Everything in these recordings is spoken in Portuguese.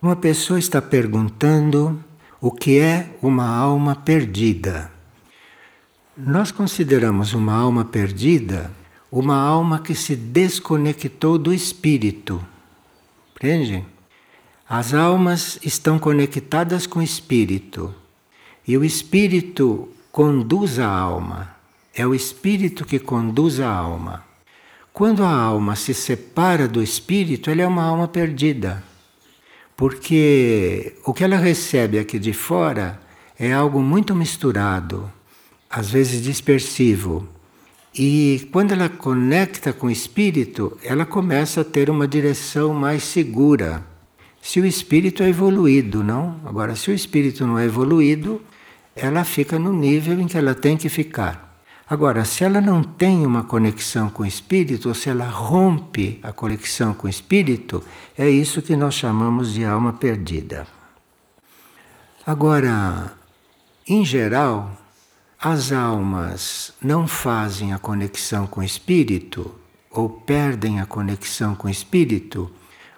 Uma pessoa está perguntando o que é uma alma perdida. Nós consideramos uma alma perdida uma alma que se desconectou do espírito. Entende? As almas estão conectadas com o espírito e o espírito conduz a alma. É o espírito que conduz a alma. Quando a alma se separa do espírito, ela é uma alma perdida. Porque o que ela recebe aqui de fora é algo muito misturado, às vezes dispersivo. E quando ela conecta com o espírito, ela começa a ter uma direção mais segura. Se o espírito é evoluído, não? Agora, se o espírito não é evoluído, ela fica no nível em que ela tem que ficar. Agora, se ela não tem uma conexão com o espírito, ou se ela rompe a conexão com o espírito, é isso que nós chamamos de alma perdida. Agora, em geral, as almas não fazem a conexão com o espírito ou perdem a conexão com o espírito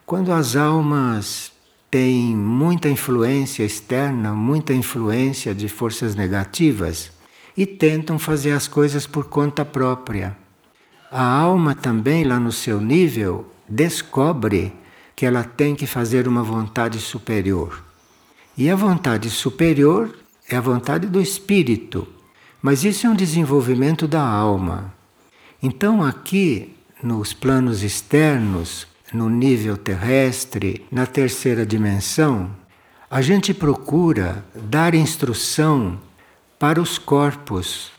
quando as almas têm muita influência externa, muita influência de forças negativas e tentam fazer as coisas por conta própria. A alma também, lá no seu nível, descobre que ela tem que fazer uma vontade superior. E a vontade superior é a vontade do espírito, mas isso é um desenvolvimento da alma. Então, aqui, nos planos externos, no nível terrestre, na terceira dimensão, a gente procura dar instrução para os corpos,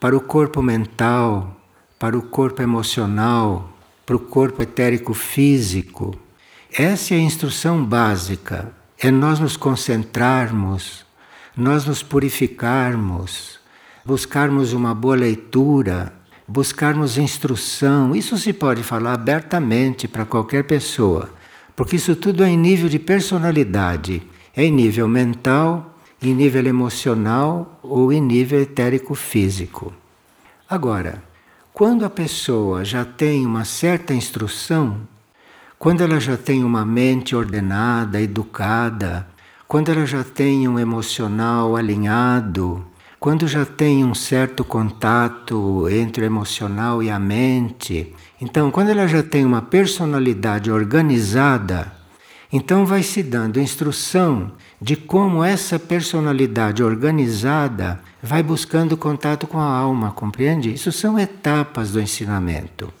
para o corpo mental, para o corpo emocional, para o corpo etérico físico. Essa é a instrução básica. É nós nos concentrarmos, nós nos purificarmos, buscarmos uma boa leitura, buscarmos instrução. Isso se pode falar abertamente para qualquer pessoa, porque isso tudo é em nível de personalidade, é em nível mental, em nível emocional ou em nível etérico físico. Agora, quando a pessoa já tem uma certa instrução, quando ela já tem uma mente ordenada, educada, quando ela já tem um emocional alinhado, quando já tem um certo contato entre o emocional e a mente, então, quando ela já tem uma personalidade organizada, então vai se dando instrução de como essa personalidade organizada vai buscando contato com a alma, compreende? Isso são etapas do ensinamento.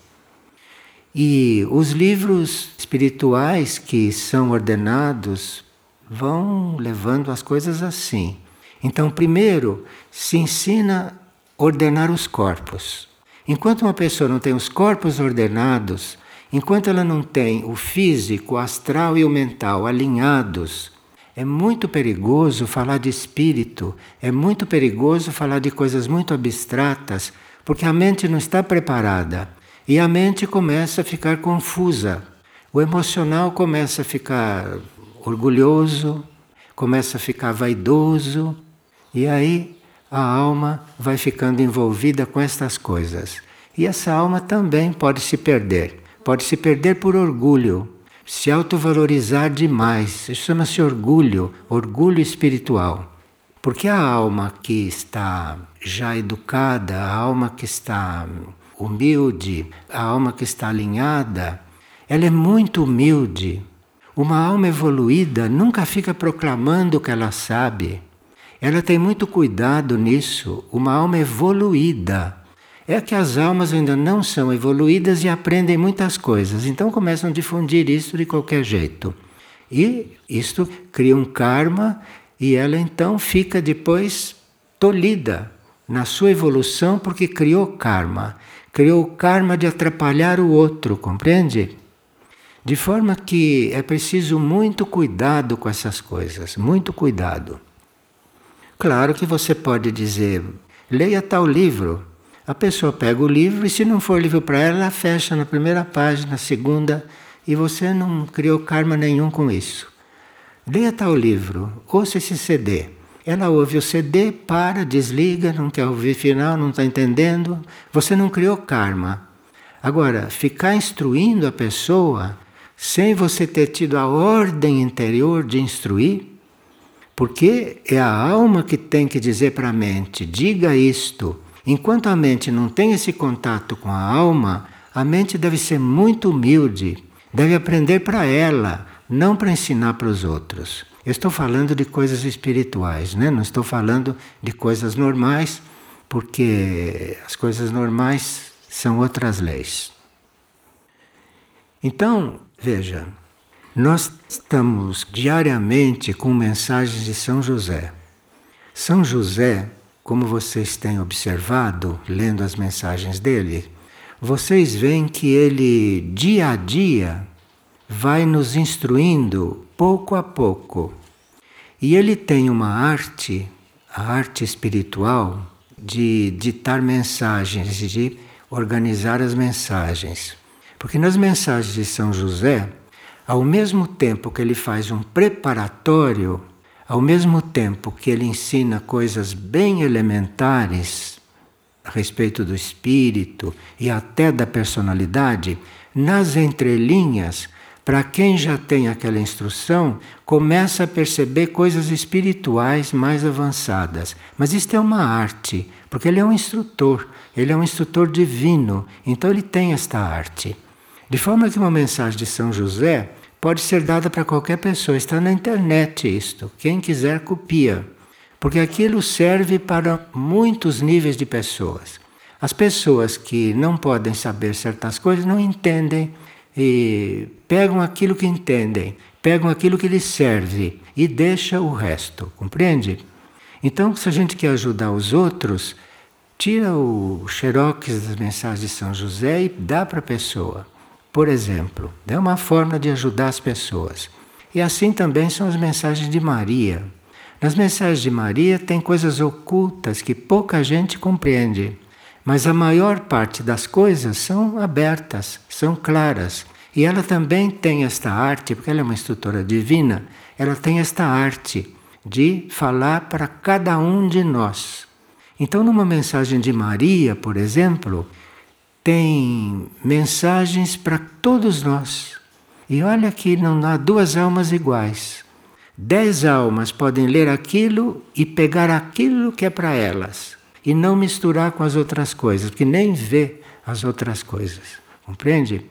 E os livros espirituais que são ordenados vão levando as coisas assim. Então, primeiro, se ensina a ordenar os corpos. Enquanto uma pessoa não tem os corpos ordenados, enquanto ela não tem o físico, o astral e o mental alinhados, é muito perigoso falar de espírito, é muito perigoso falar de coisas muito abstratas, porque a mente não está preparada e a mente começa a ficar confusa. O emocional começa a ficar orgulhoso, começa a ficar vaidoso, e aí a alma vai ficando envolvida com estas coisas. E essa alma também pode se perder. Pode se perder por orgulho, se autovalorizar demais. Isso chama-se orgulho, orgulho espiritual. Porque a alma que está já educada, a alma que está humilde, a alma que está alinhada, ela é muito humilde. Uma alma evoluída nunca fica proclamando o que ela sabe. Ela tem muito cuidado nisso, uma alma evoluída. É que as almas ainda não são evoluídas e aprendem muitas coisas, então começam a difundir isso de qualquer jeito. E isto cria um karma e ela então fica depois tolhida na sua evolução porque criou karma. Criou o karma de atrapalhar o outro, compreende? De forma que é preciso muito cuidado com essas coisas, muito cuidado. Claro que você pode dizer, leia tal livro. A pessoa pega o livro e se não for livro para ela, ela fecha na primeira página, na segunda, e você não criou karma nenhum com isso. Leia tal livro, ouça esse CD. Ela ouve o CD, para, desliga, não quer ouvir final, não está entendendo. Você não criou karma. Agora, ficar instruindo a pessoa sem você ter tido a ordem interior de instruir, porque é a alma que tem que dizer para a mente: diga isto. Enquanto a mente não tem esse contato com a alma, a mente deve ser muito humilde, deve aprender para ela, não para ensinar para os outros. Eu estou falando de coisas espirituais, né? não estou falando de coisas normais, porque as coisas normais são outras leis. Então, veja, nós estamos diariamente com mensagens de São José. São José, como vocês têm observado, lendo as mensagens dele, vocês veem que ele, dia a dia, vai nos instruindo pouco a pouco. E ele tem uma arte, a arte espiritual, de ditar mensagens, de organizar as mensagens. Porque nas mensagens de São José, ao mesmo tempo que ele faz um preparatório, ao mesmo tempo que ele ensina coisas bem elementares a respeito do espírito e até da personalidade, nas entrelinhas, para quem já tem aquela instrução, começa a perceber coisas espirituais mais avançadas. Mas isto é uma arte, porque ele é um instrutor, ele é um instrutor divino, então ele tem esta arte. De forma que uma mensagem de São José pode ser dada para qualquer pessoa, está na internet isto. Quem quiser copia, porque aquilo serve para muitos níveis de pessoas. As pessoas que não podem saber certas coisas não entendem e pegam aquilo que entendem, pegam aquilo que lhes serve e deixa o resto, compreende? Então, se a gente quer ajudar os outros, tira o xerox das mensagens de São José e dá para a pessoa. Por exemplo, é uma forma de ajudar as pessoas. E assim também são as mensagens de Maria. Nas mensagens de Maria tem coisas ocultas que pouca gente compreende, mas a maior parte das coisas são abertas, são claras. E ela também tem esta arte, porque ela é uma instrutora divina, ela tem esta arte de falar para cada um de nós. Então, numa mensagem de Maria, por exemplo, tem mensagens para todos nós. E olha que não há duas almas iguais. Dez almas podem ler aquilo e pegar aquilo que é para elas e não misturar com as outras coisas, que nem vê as outras coisas. Compreende?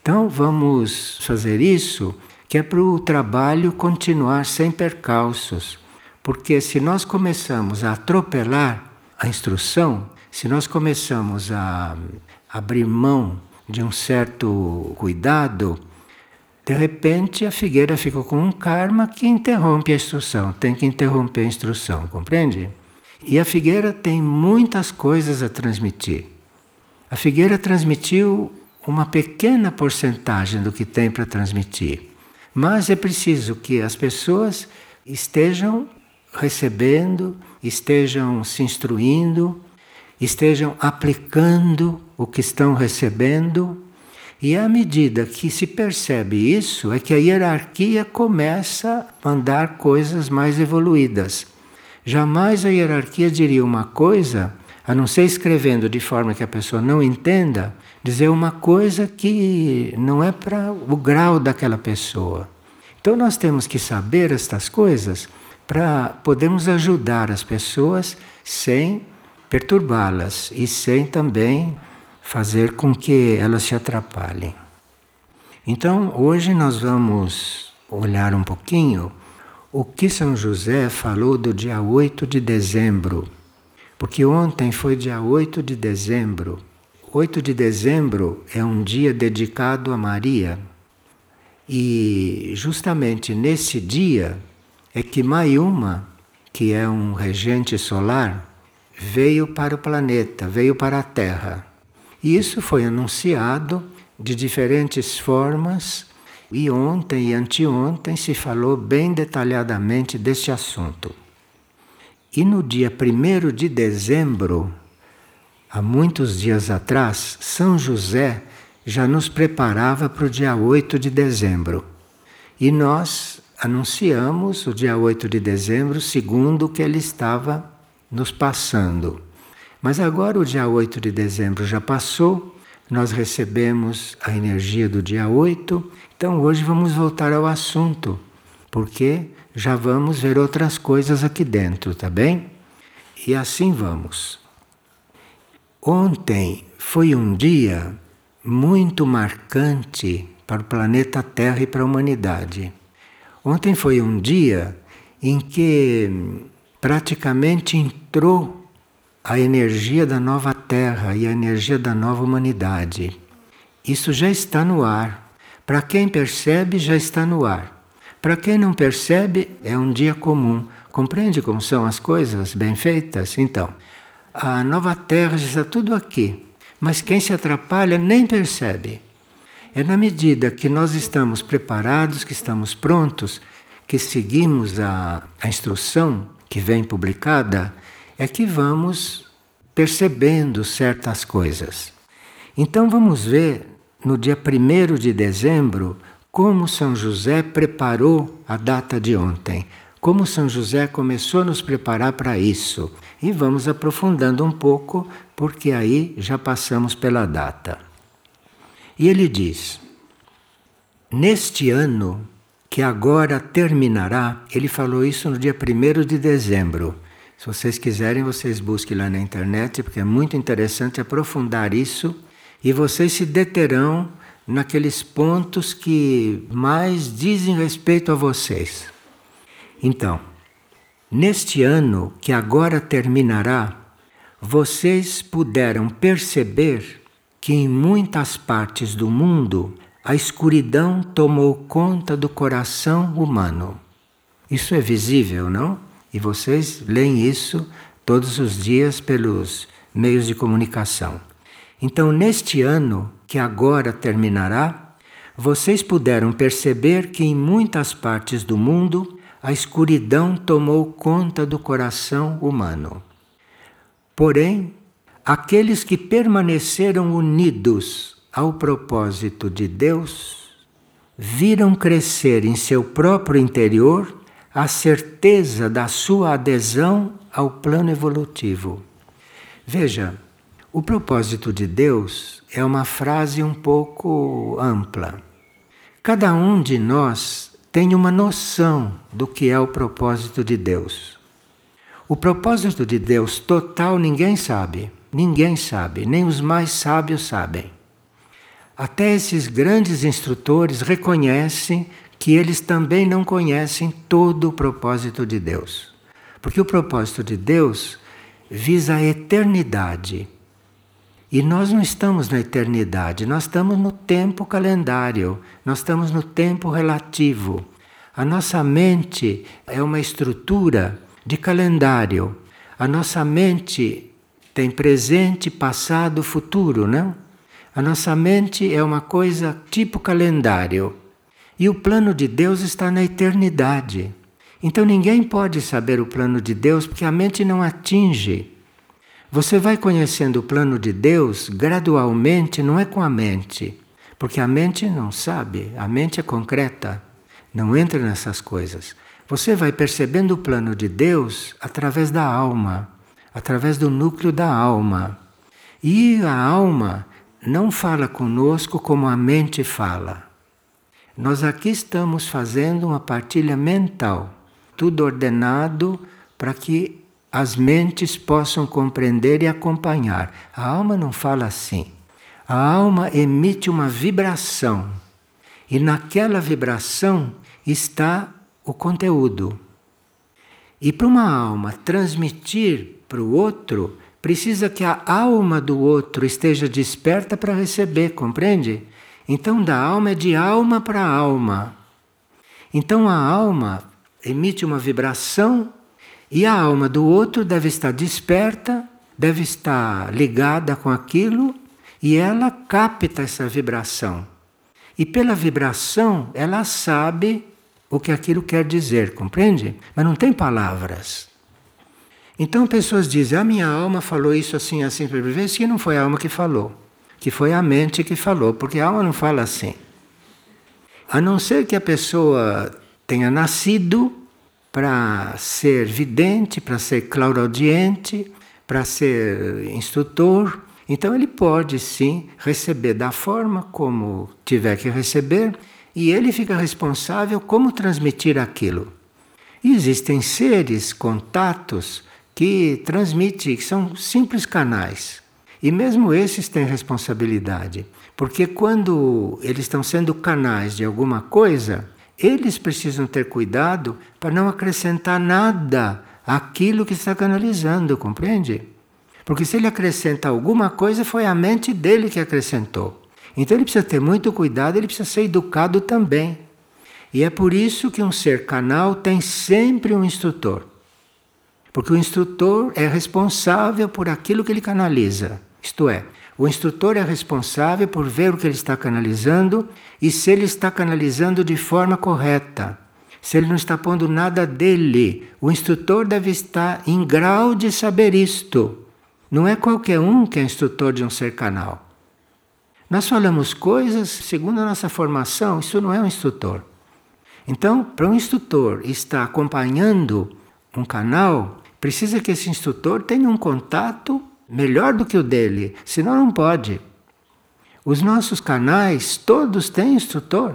Então vamos fazer isso, que é para o trabalho continuar sem percalços. Porque se nós começamos a atropelar a instrução, se nós começamos a abrir mão de um certo cuidado, de repente a figueira ficou com um karma que interrompe a instrução, tem que interromper a instrução, compreende? E a figueira tem muitas coisas a transmitir. A figueira transmitiu uma pequena porcentagem do que tem para transmitir, mas é preciso que as pessoas estejam recebendo, estejam se instruindo, estejam aplicando o que estão recebendo. E à medida que se percebe isso, é que a hierarquia começa a mandar coisas mais evoluídas. Jamais a hierarquia diria uma coisa, a não ser escrevendo de forma que a pessoa não entenda, dizer uma coisa que não é para o grau daquela pessoa. Então nós temos que saber estas coisas para podermos ajudar as pessoas sem perturbá-las e sem também fazer com que elas se atrapalhem. Então, hoje nós vamos olhar um pouquinho o que São José falou do dia 8 de dezembro. Porque ontem foi dia 8 de dezembro. 8 de dezembro é um dia dedicado a Maria. E justamente nesse dia é que Maiuma, que é um regente solar, veio para o planeta, veio para a Terra. E isso foi anunciado de diferentes formas, e ontem e anteontem se falou bem detalhadamente deste assunto. E no dia 1 de dezembro, há muitos dias atrás, São José já nos preparava para o dia 8 de dezembro. E nós anunciamos o dia 8 de dezembro segundo o que ele estava nos passando. Mas agora o dia 8 de dezembro já passou, nós recebemos a energia do dia 8. Então hoje vamos voltar ao assunto, porque já vamos ver outras coisas aqui dentro, tá bem? E assim vamos. Ontem foi um dia muito marcante para o planeta Terra e para a humanidade. Ontem foi um dia em que praticamente entrou a energia da nova Terra e a energia da nova humanidade. Isso já está no ar. Para quem percebe, já está no ar. Para quem não percebe, é um dia comum. Compreende como são as coisas bem feitas? Então, a nova Terra já está tudo aqui. Mas quem se atrapalha nem percebe. É na medida que nós estamos preparados, que estamos prontos, que seguimos a, a instrução que vem publicada, é que vamos percebendo certas coisas. Então vamos ver no dia 1 de dezembro como São José preparou a data de ontem, como São José começou a nos preparar para isso. E vamos aprofundando um pouco, porque aí já passamos pela data. E ele diz: Neste ano que agora terminará, ele falou isso no dia 1 de dezembro. Se vocês quiserem, vocês busquem lá na internet, porque é muito interessante aprofundar isso e vocês se deterão naqueles pontos que mais dizem respeito a vocês. Então, Neste ano que agora terminará, vocês puderam perceber que em muitas partes do mundo a escuridão tomou conta do coração humano. Isso é visível, não? E vocês leem isso todos os dias pelos meios de comunicação. Então, neste ano que agora terminará, vocês puderam perceber que em muitas partes do mundo a escuridão tomou conta do coração humano. Porém, aqueles que permaneceram unidos ao propósito de Deus viram crescer em seu próprio interior a certeza da sua adesão ao plano evolutivo. Veja, o propósito de Deus é uma frase um pouco ampla. Cada um de nós tem uma noção do que é o propósito de Deus. O propósito de Deus total ninguém sabe, ninguém sabe, nem os mais sábios sabem. Até esses grandes instrutores reconhecem que eles também não conhecem todo o propósito de Deus. Porque o propósito de Deus visa a eternidade. E nós não estamos na eternidade, nós estamos no tempo calendário, nós estamos no tempo relativo. A nossa mente é uma estrutura de calendário. A nossa mente tem presente, passado, futuro, não? A nossa mente é uma coisa tipo calendário. E o plano de Deus está na eternidade. Então ninguém pode saber o plano de Deus porque a mente não atinge você vai conhecendo o plano de Deus gradualmente, não é com a mente, porque a mente não sabe, a mente é concreta, não entra nessas coisas. Você vai percebendo o plano de Deus através da alma, através do núcleo da alma. E a alma não fala conosco como a mente fala. Nós aqui estamos fazendo uma partilha mental, tudo ordenado para que as mentes possam compreender e acompanhar. A alma não fala assim. A alma emite uma vibração e naquela vibração está o conteúdo. E para uma alma transmitir para o outro, precisa que a alma do outro esteja desperta para receber, compreende? Então, da alma é de alma para alma. Então, a alma emite uma vibração e a alma do outro deve estar desperta, deve estar ligada com aquilo e ela capta essa vibração. E pela vibração ela sabe o que aquilo quer dizer, compreende? Mas não tem palavras. Então pessoas dizem: a minha alma falou isso assim, assim, para vezes que não foi a alma que falou, que foi a mente que falou, porque a alma não fala assim. A não ser que a pessoa tenha nascido para ser vidente, para ser clauraudiente, para ser instrutor. Então ele pode sim receber da forma como tiver que receber e ele fica responsável como transmitir aquilo. E existem seres, contatos, que transmitem, que são simples canais. E mesmo esses têm responsabilidade, porque quando eles estão sendo canais de alguma coisa, eles precisam ter cuidado para não acrescentar nada àquilo que está canalizando, compreende? Porque se ele acrescenta alguma coisa, foi a mente dele que acrescentou. Então ele precisa ter muito cuidado, ele precisa ser educado também. E é por isso que um ser canal tem sempre um instrutor. Porque o instrutor é responsável por aquilo que ele canaliza. Isto é, o instrutor é responsável por ver o que ele está canalizando e se ele está canalizando de forma correta. Se ele não está pondo nada dele, o instrutor deve estar em grau de saber isto. Não é qualquer um que é instrutor de um ser canal. Nós falamos coisas segundo a nossa formação, isso não é um instrutor. Então, para um instrutor estar acompanhando um canal, precisa que esse instrutor tenha um contato melhor do que o dele, senão não pode. Os nossos canais, todos têm instrutor.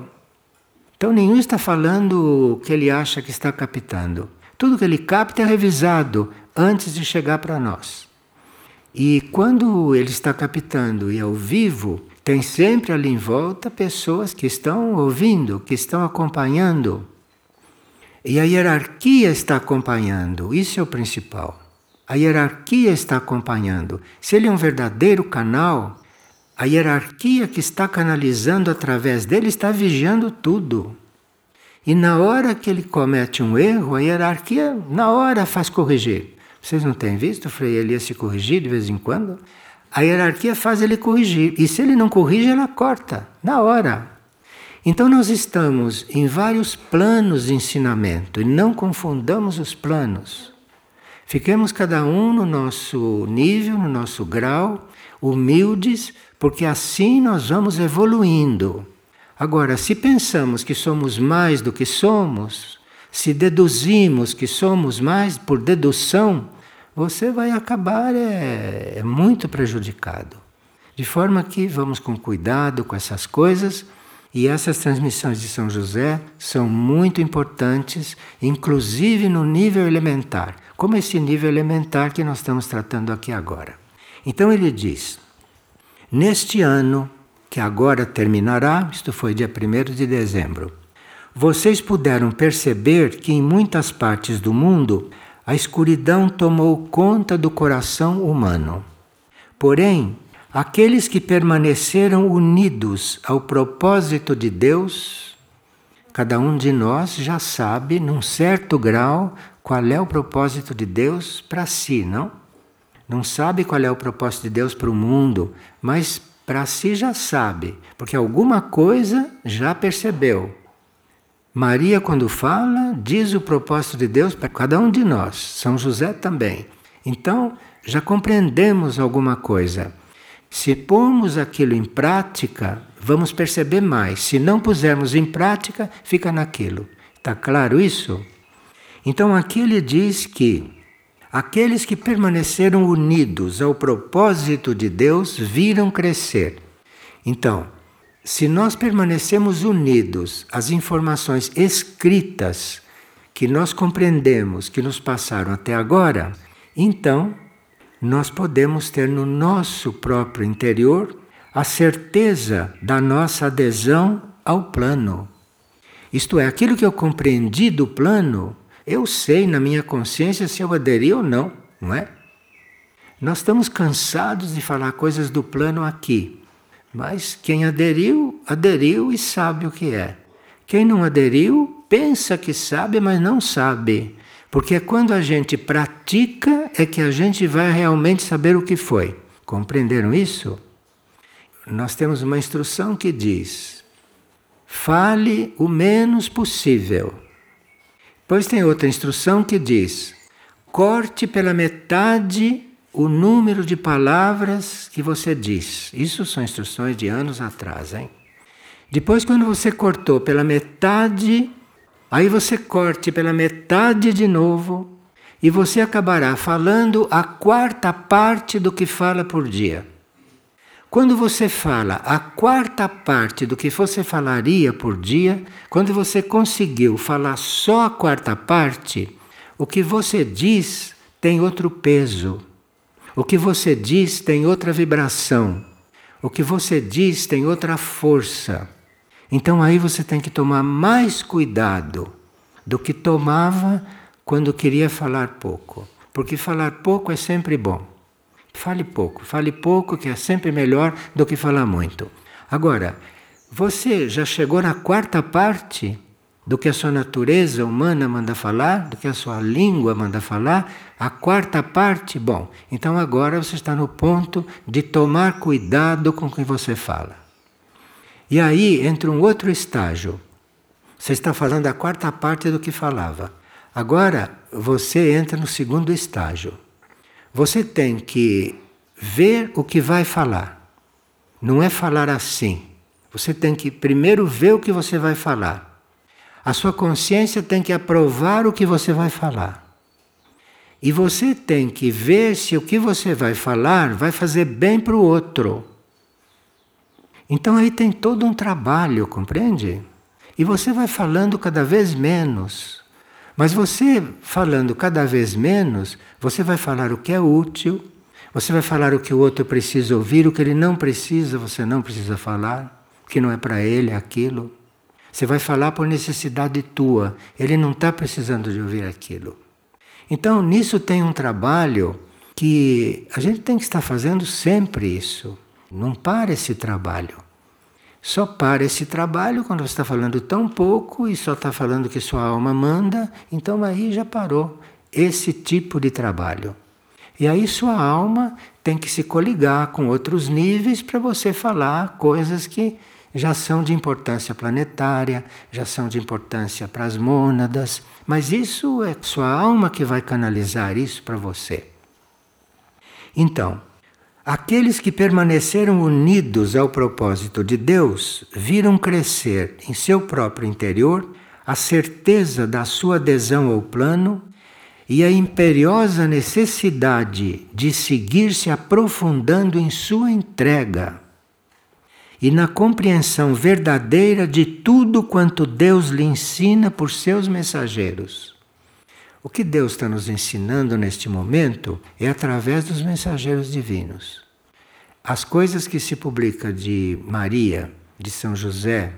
Então, nenhum está falando o que ele acha que está captando. Tudo que ele capta é revisado antes de chegar para nós. E quando ele está captando e ao vivo, tem sempre ali em volta pessoas que estão ouvindo, que estão acompanhando. E a hierarquia está acompanhando, isso é o principal. A hierarquia está acompanhando. Se ele é um verdadeiro canal, a hierarquia que está canalizando através dele está vigiando tudo. E na hora que ele comete um erro, a hierarquia, na hora, faz corrigir. Vocês não têm visto o Frei Elias se corrigir de vez em quando? A hierarquia faz ele corrigir. E se ele não corrige, ela corta, na hora. Então nós estamos em vários planos de ensinamento e não confundamos os planos. Fiquemos cada um no nosso nível, no nosso grau, humildes, porque assim nós vamos evoluindo. Agora, se pensamos que somos mais do que somos, se deduzimos que somos mais por dedução, você vai acabar é, é muito prejudicado. De forma que vamos com cuidado com essas coisas. E essas transmissões de São José são muito importantes, inclusive no nível elementar, como esse nível elementar que nós estamos tratando aqui agora. Então ele diz: Neste ano, que agora terminará, isto foi dia 1 de dezembro, vocês puderam perceber que em muitas partes do mundo a escuridão tomou conta do coração humano. Porém, aqueles que permaneceram unidos ao propósito de Deus, cada um de nós já sabe, num certo grau, qual é o propósito de Deus para si, não? Não sabe qual é o propósito de Deus para o mundo, mas para si já sabe, porque alguma coisa já percebeu. Maria, quando fala, diz o propósito de Deus para cada um de nós, São José também. Então, já compreendemos alguma coisa. Se pormos aquilo em prática, vamos perceber mais. Se não pusermos em prática, fica naquilo. Está claro isso? Então, aqui ele diz que aqueles que permaneceram unidos ao propósito de Deus viram crescer. Então, se nós permanecemos unidos às informações escritas que nós compreendemos, que nos passaram até agora, então nós podemos ter no nosso próprio interior a certeza da nossa adesão ao plano. Isto é, aquilo que eu compreendi do plano, eu sei na minha consciência se eu aderi ou não, não é? Nós estamos cansados de falar coisas do plano aqui. Mas quem aderiu, aderiu e sabe o que é. Quem não aderiu, pensa que sabe, mas não sabe. Porque é quando a gente pratica é que a gente vai realmente saber o que foi. Compreenderam isso? Nós temos uma instrução que diz: fale o menos possível. Pois tem outra instrução que diz: corte pela metade o número de palavras que você diz. Isso são instruções de anos atrás, hein? Depois, quando você cortou pela metade, aí você corte pela metade de novo e você acabará falando a quarta parte do que fala por dia. Quando você fala a quarta parte do que você falaria por dia, quando você conseguiu falar só a quarta parte, o que você diz tem outro peso. O que você diz tem outra vibração. O que você diz tem outra força. Então aí você tem que tomar mais cuidado do que tomava quando queria falar pouco. Porque falar pouco é sempre bom. Fale pouco, fale pouco, que é sempre melhor do que falar muito. Agora, você já chegou na quarta parte do que a sua natureza humana manda falar, do que a sua língua manda falar, a quarta parte, bom, então agora você está no ponto de tomar cuidado com o que você fala. E aí entra um outro estágio. Você está falando a quarta parte do que falava. Agora você entra no segundo estágio. Você tem que ver o que vai falar. Não é falar assim. Você tem que primeiro ver o que você vai falar. A sua consciência tem que aprovar o que você vai falar. E você tem que ver se o que você vai falar vai fazer bem para o outro. Então aí tem todo um trabalho, compreende? E você vai falando cada vez menos. Mas você falando cada vez menos, você vai falar o que é útil, você vai falar o que o outro precisa ouvir, o que ele não precisa, você não precisa falar, que não é para ele aquilo. Você vai falar por necessidade tua, ele não está precisando de ouvir aquilo. Então, nisso tem um trabalho que a gente tem que estar fazendo sempre isso. Não para esse trabalho. Só para esse trabalho quando você está falando tão pouco e só está falando que sua alma manda, então aí já parou esse tipo de trabalho. E aí sua alma tem que se coligar com outros níveis para você falar coisas que já são de importância planetária, já são de importância para as mônadas, mas isso é sua alma que vai canalizar isso para você. Então, Aqueles que permaneceram unidos ao propósito de Deus viram crescer em seu próprio interior a certeza da sua adesão ao plano e a imperiosa necessidade de seguir se aprofundando em sua entrega e na compreensão verdadeira de tudo quanto Deus lhe ensina por seus mensageiros. O que Deus está nos ensinando neste momento é através dos mensageiros divinos. As coisas que se publica de Maria, de São José,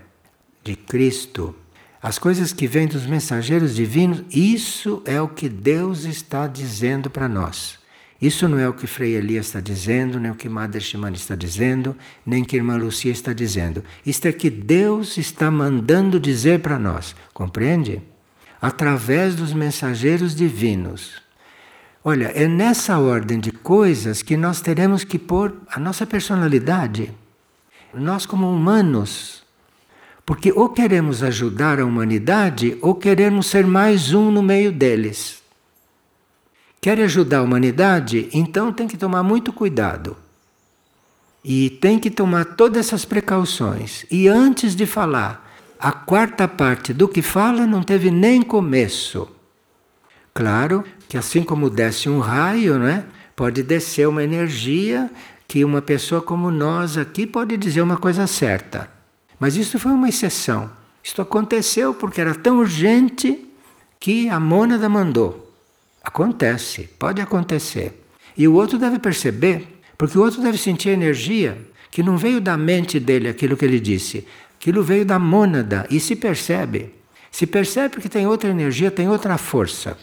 de Cristo, as coisas que vêm dos mensageiros divinos, isso é o que Deus está dizendo para nós. Isso não é o que Frei Elias está dizendo, nem o que Madre Shimane está dizendo, nem que Irmã Lucia está dizendo. Isto é que Deus está mandando dizer para nós, compreende? Através dos mensageiros divinos. Olha, é nessa ordem de coisas que nós teremos que pôr a nossa personalidade, nós como humanos. Porque ou queremos ajudar a humanidade ou queremos ser mais um no meio deles. Quer ajudar a humanidade? Então tem que tomar muito cuidado. E tem que tomar todas essas precauções. E antes de falar, a quarta parte do que fala não teve nem começo. Claro que assim como desce um raio, né, pode descer uma energia que uma pessoa como nós aqui pode dizer uma coisa certa. Mas isso foi uma exceção. Isto aconteceu porque era tão urgente que a mônada mandou. Acontece, pode acontecer. E o outro deve perceber, porque o outro deve sentir a energia que não veio da mente dele aquilo que ele disse, Aquilo veio da mônada e se percebe. Se percebe que tem outra energia, tem outra força.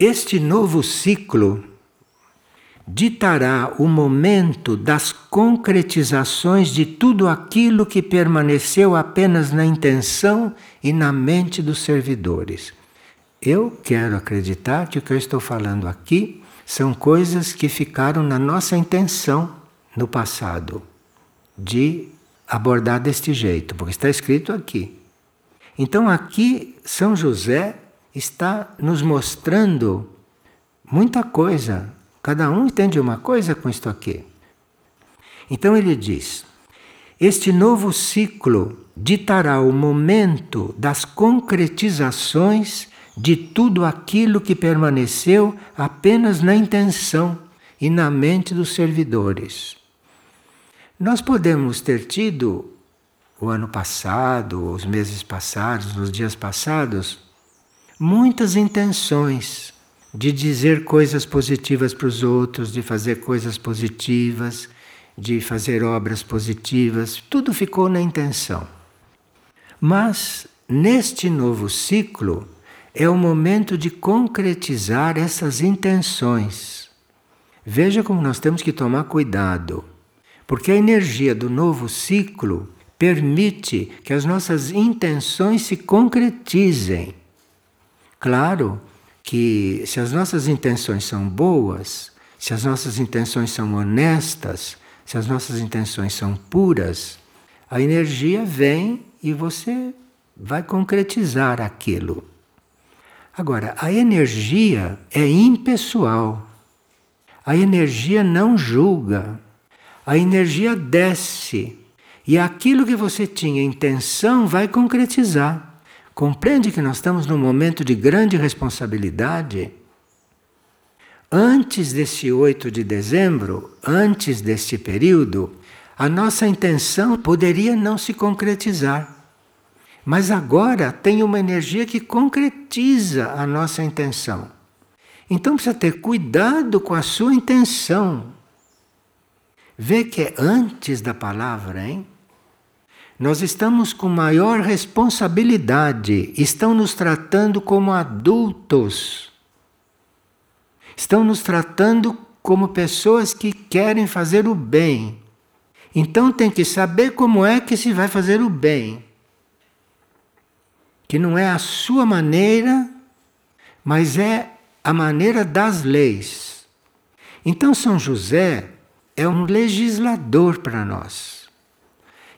Este novo ciclo ditará o momento das concretizações de tudo aquilo que permaneceu apenas na intenção e na mente dos servidores. Eu quero acreditar que o que eu estou falando aqui são coisas que ficaram na nossa intenção no passado de abordar deste jeito, porque está escrito aqui. Então aqui São José está nos mostrando muita coisa. Cada um entende uma coisa com isto aqui. Então ele diz: Este novo ciclo ditará o momento das concretizações de tudo aquilo que permaneceu apenas na intenção e na mente dos servidores. Nós podemos ter tido o ano passado, os meses passados, os dias passados, muitas intenções de dizer coisas positivas para os outros, de fazer coisas positivas, de fazer obras positivas, tudo ficou na intenção. Mas neste novo ciclo é o momento de concretizar essas intenções. Veja como nós temos que tomar cuidado, porque a energia do novo ciclo permite que as nossas intenções se concretizem. Claro que se as nossas intenções são boas, se as nossas intenções são honestas, se as nossas intenções são puras, a energia vem e você vai concretizar aquilo. Agora, a energia é impessoal. A energia não julga. A energia desce e aquilo que você tinha intenção vai concretizar. Compreende que nós estamos num momento de grande responsabilidade? Antes desse 8 de dezembro, antes deste período, a nossa intenção poderia não se concretizar. Mas agora tem uma energia que concretiza a nossa intenção. Então precisa ter cuidado com a sua intenção. Vê que é antes da palavra, hein? Nós estamos com maior responsabilidade, estão nos tratando como adultos. Estão nos tratando como pessoas que querem fazer o bem. Então tem que saber como é que se vai fazer o bem. Que não é a sua maneira, mas é a maneira das leis. Então São José é um legislador para nós.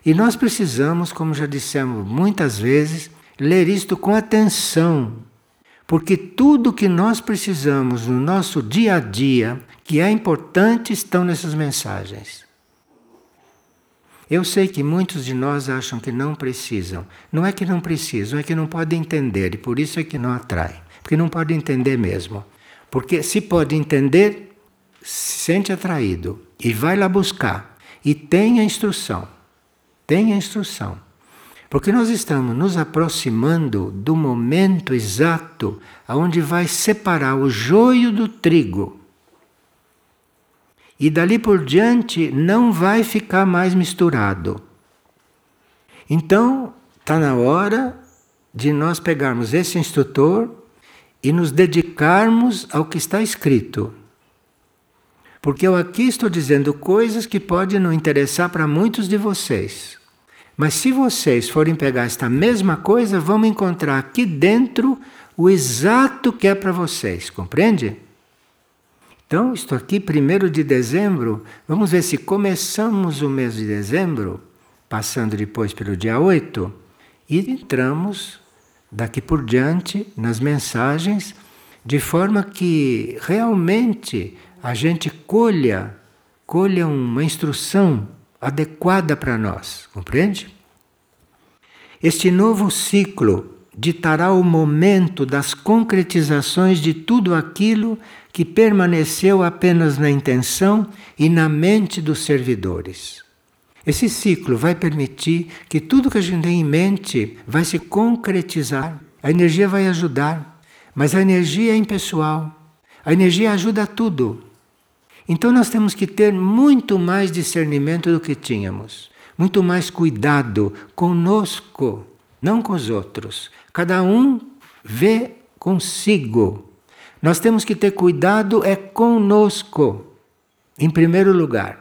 E nós precisamos, como já dissemos muitas vezes, ler isto com atenção, porque tudo que nós precisamos no nosso dia a dia, que é importante, estão nessas mensagens. Eu sei que muitos de nós acham que não precisam. Não é que não precisam, é que não podem entender, e por isso é que não atrai. Porque não pode entender mesmo. Porque se pode entender, se sente atraído e vai lá buscar e tem a instrução tem a instrução. Porque nós estamos nos aproximando do momento exato onde vai separar o joio do trigo. E dali por diante não vai ficar mais misturado. Então, está na hora de nós pegarmos esse instrutor e nos dedicarmos ao que está escrito. Porque eu aqui estou dizendo coisas que podem não interessar para muitos de vocês. Mas se vocês forem pegar esta mesma coisa, vão encontrar aqui dentro o exato que é para vocês, compreende? Então, estou aqui, primeiro de dezembro, vamos ver se começamos o mês de dezembro, passando depois pelo dia 8, e entramos daqui por diante nas mensagens, de forma que realmente a gente colha, colha uma instrução adequada para nós, compreende? Este novo ciclo ditará o momento das concretizações de tudo aquilo que permaneceu apenas na intenção e na mente dos servidores. Esse ciclo vai permitir que tudo que a gente tem em mente vai se concretizar. A energia vai ajudar, mas a energia é impessoal. A energia ajuda tudo. Então nós temos que ter muito mais discernimento do que tínhamos, muito mais cuidado conosco, não com os outros. Cada um vê consigo. Nós temos que ter cuidado é conosco, em primeiro lugar.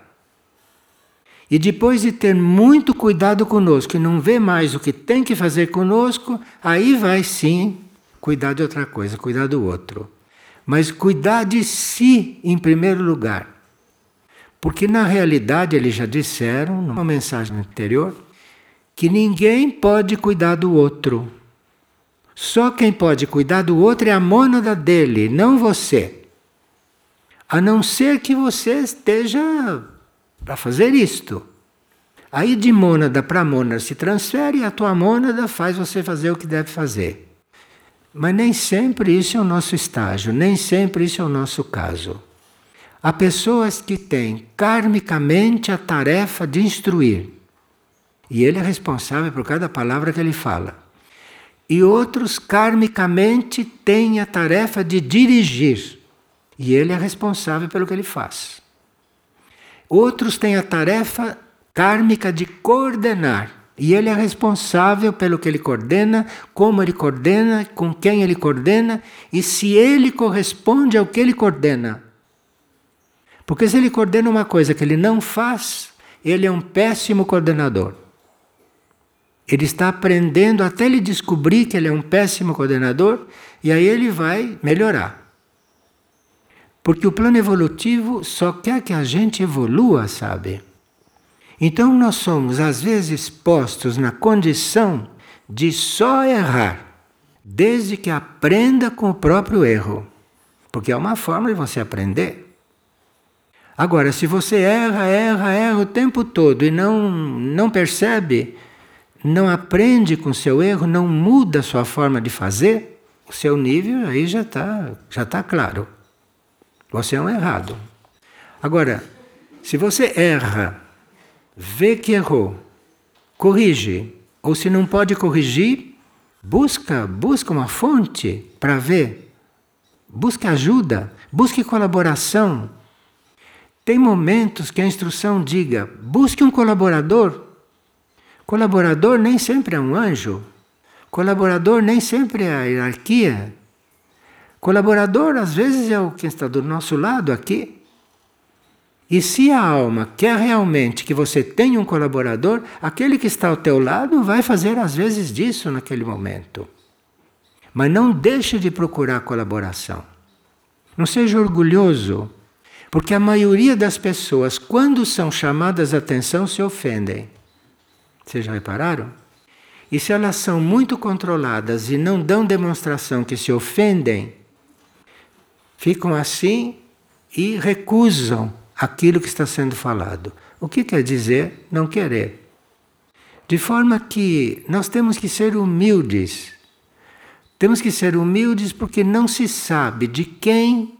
E depois de ter muito cuidado conosco e não ver mais o que tem que fazer conosco, aí vai sim cuidar de outra coisa, cuidar do outro mas cuidar de si em primeiro lugar. Porque na realidade eles já disseram, numa mensagem anterior, que ninguém pode cuidar do outro. Só quem pode cuidar do outro é a mônada dele, não você. A não ser que você esteja para fazer isto. Aí de mônada para mônada se transfere e a tua mônada faz você fazer o que deve fazer. Mas nem sempre isso é o nosso estágio, nem sempre isso é o nosso caso. Há pessoas que têm karmicamente a tarefa de instruir. E ele é responsável por cada palavra que ele fala. E outros karmicamente têm a tarefa de dirigir. E ele é responsável pelo que ele faz. Outros têm a tarefa kármica de coordenar. E ele é responsável pelo que ele coordena, como ele coordena, com quem ele coordena e se ele corresponde ao que ele coordena. Porque se ele coordena uma coisa que ele não faz, ele é um péssimo coordenador. Ele está aprendendo até ele descobrir que ele é um péssimo coordenador e aí ele vai melhorar. Porque o plano evolutivo só quer que a gente evolua, sabe? Então nós somos às vezes postos na condição de só errar, desde que aprenda com o próprio erro. Porque é uma forma de você aprender. Agora, se você erra, erra, erra o tempo todo e não, não percebe, não aprende com seu erro, não muda a sua forma de fazer, o seu nível aí já está já tá claro. Você é um errado. Agora, se você erra, vê que errou, corrige, ou se não pode corrigir, busca, busca uma fonte para ver. Busque ajuda, busque colaboração. Tem momentos que a instrução diga: busque um colaborador. Colaborador nem sempre é um anjo. Colaborador nem sempre é a hierarquia. Colaborador, às vezes, é o que está do nosso lado aqui. E se a alma quer realmente que você tenha um colaborador, aquele que está ao teu lado vai fazer às vezes disso naquele momento. Mas não deixe de procurar colaboração. Não seja orgulhoso, porque a maioria das pessoas, quando são chamadas a atenção, se ofendem. Vocês já repararam? E se elas são muito controladas e não dão demonstração que se ofendem, ficam assim e recusam aquilo que está sendo falado. O que quer dizer não querer? De forma que nós temos que ser humildes. Temos que ser humildes porque não se sabe de quem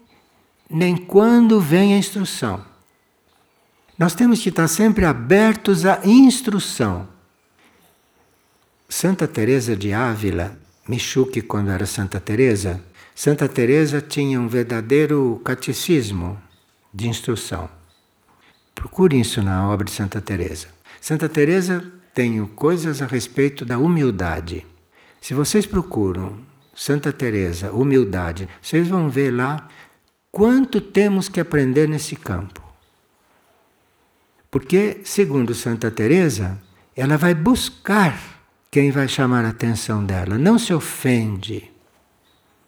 nem quando vem a instrução. Nós temos que estar sempre abertos à instrução. Santa Teresa de Ávila, Michuque quando era Santa Teresa, Santa Teresa tinha um verdadeiro catecismo de instrução. Procure isso na obra de Santa Teresa. Santa Teresa tem coisas a respeito da humildade. Se vocês procuram Santa Teresa, humildade, vocês vão ver lá quanto temos que aprender nesse campo. Porque, segundo Santa Teresa, ela vai buscar quem vai chamar a atenção dela, não se ofende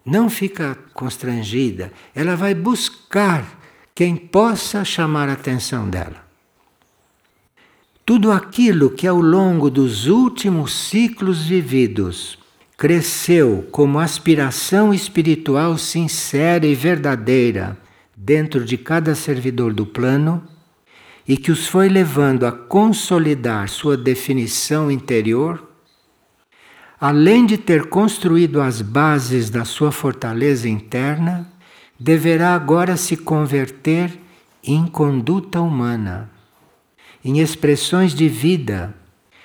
não fica constrangida, ela vai buscar quem possa chamar a atenção dela. Tudo aquilo que ao longo dos últimos ciclos vividos cresceu como aspiração espiritual sincera e verdadeira dentro de cada servidor do plano e que os foi levando a consolidar sua definição interior além de ter construído as bases da sua fortaleza interna, deverá agora se converter em conduta humana, em expressões de vida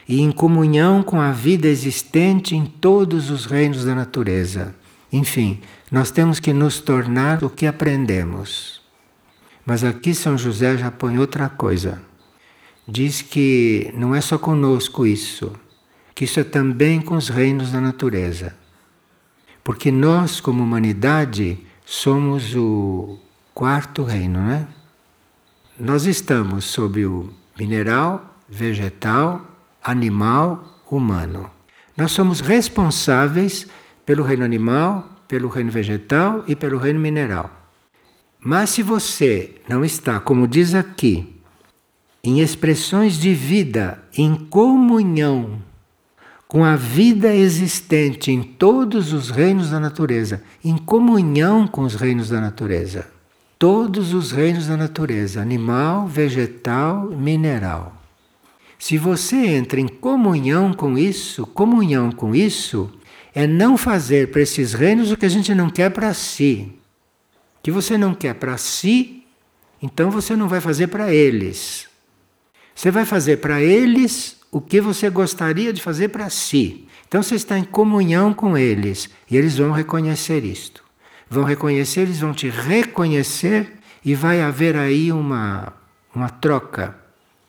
e em comunhão com a vida existente em todos os reinos da natureza. Enfim, nós temos que nos tornar o que aprendemos. Mas aqui São José já põe outra coisa. Diz que não é só conosco isso que isso é também com os reinos da natureza. Porque nós, como humanidade, somos o quarto reino, né? Nós estamos sob o mineral, vegetal, animal, humano. Nós somos responsáveis pelo reino animal, pelo reino vegetal e pelo reino mineral. Mas se você não está, como diz aqui, em expressões de vida, em comunhão com a vida existente em todos os reinos da natureza, em comunhão com os reinos da natureza. Todos os reinos da natureza, animal, vegetal, mineral. Se você entra em comunhão com isso, comunhão com isso é não fazer para esses reinos o que a gente não quer para si. Que você não quer para si, então você não vai fazer para eles. Você vai fazer para eles o que você gostaria de fazer para si. Então você está em comunhão com eles e eles vão reconhecer isto. Vão reconhecer, eles vão te reconhecer e vai haver aí uma, uma troca,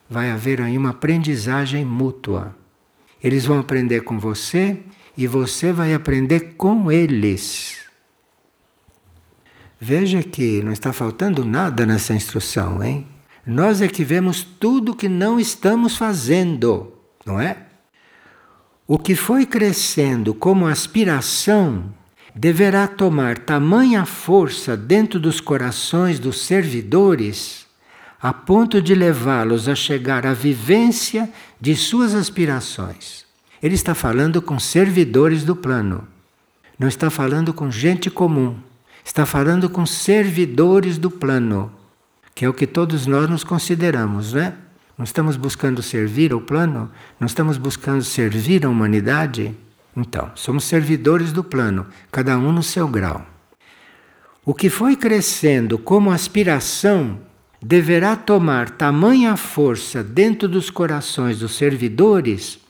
vai haver aí uma aprendizagem mútua. Eles vão aprender com você e você vai aprender com eles. Veja que não está faltando nada nessa instrução, hein? Nós é que vemos tudo que não estamos fazendo, não é? O que foi crescendo como aspiração deverá tomar tamanha força dentro dos corações dos servidores a ponto de levá-los a chegar à vivência de suas aspirações. Ele está falando com servidores do plano, não está falando com gente comum, está falando com servidores do plano, que é o que todos nós nos consideramos, não é? Não estamos buscando servir ao plano, não estamos buscando servir a humanidade. Então, somos servidores do plano, cada um no seu grau. O que foi crescendo como aspiração deverá tomar tamanha força dentro dos corações dos servidores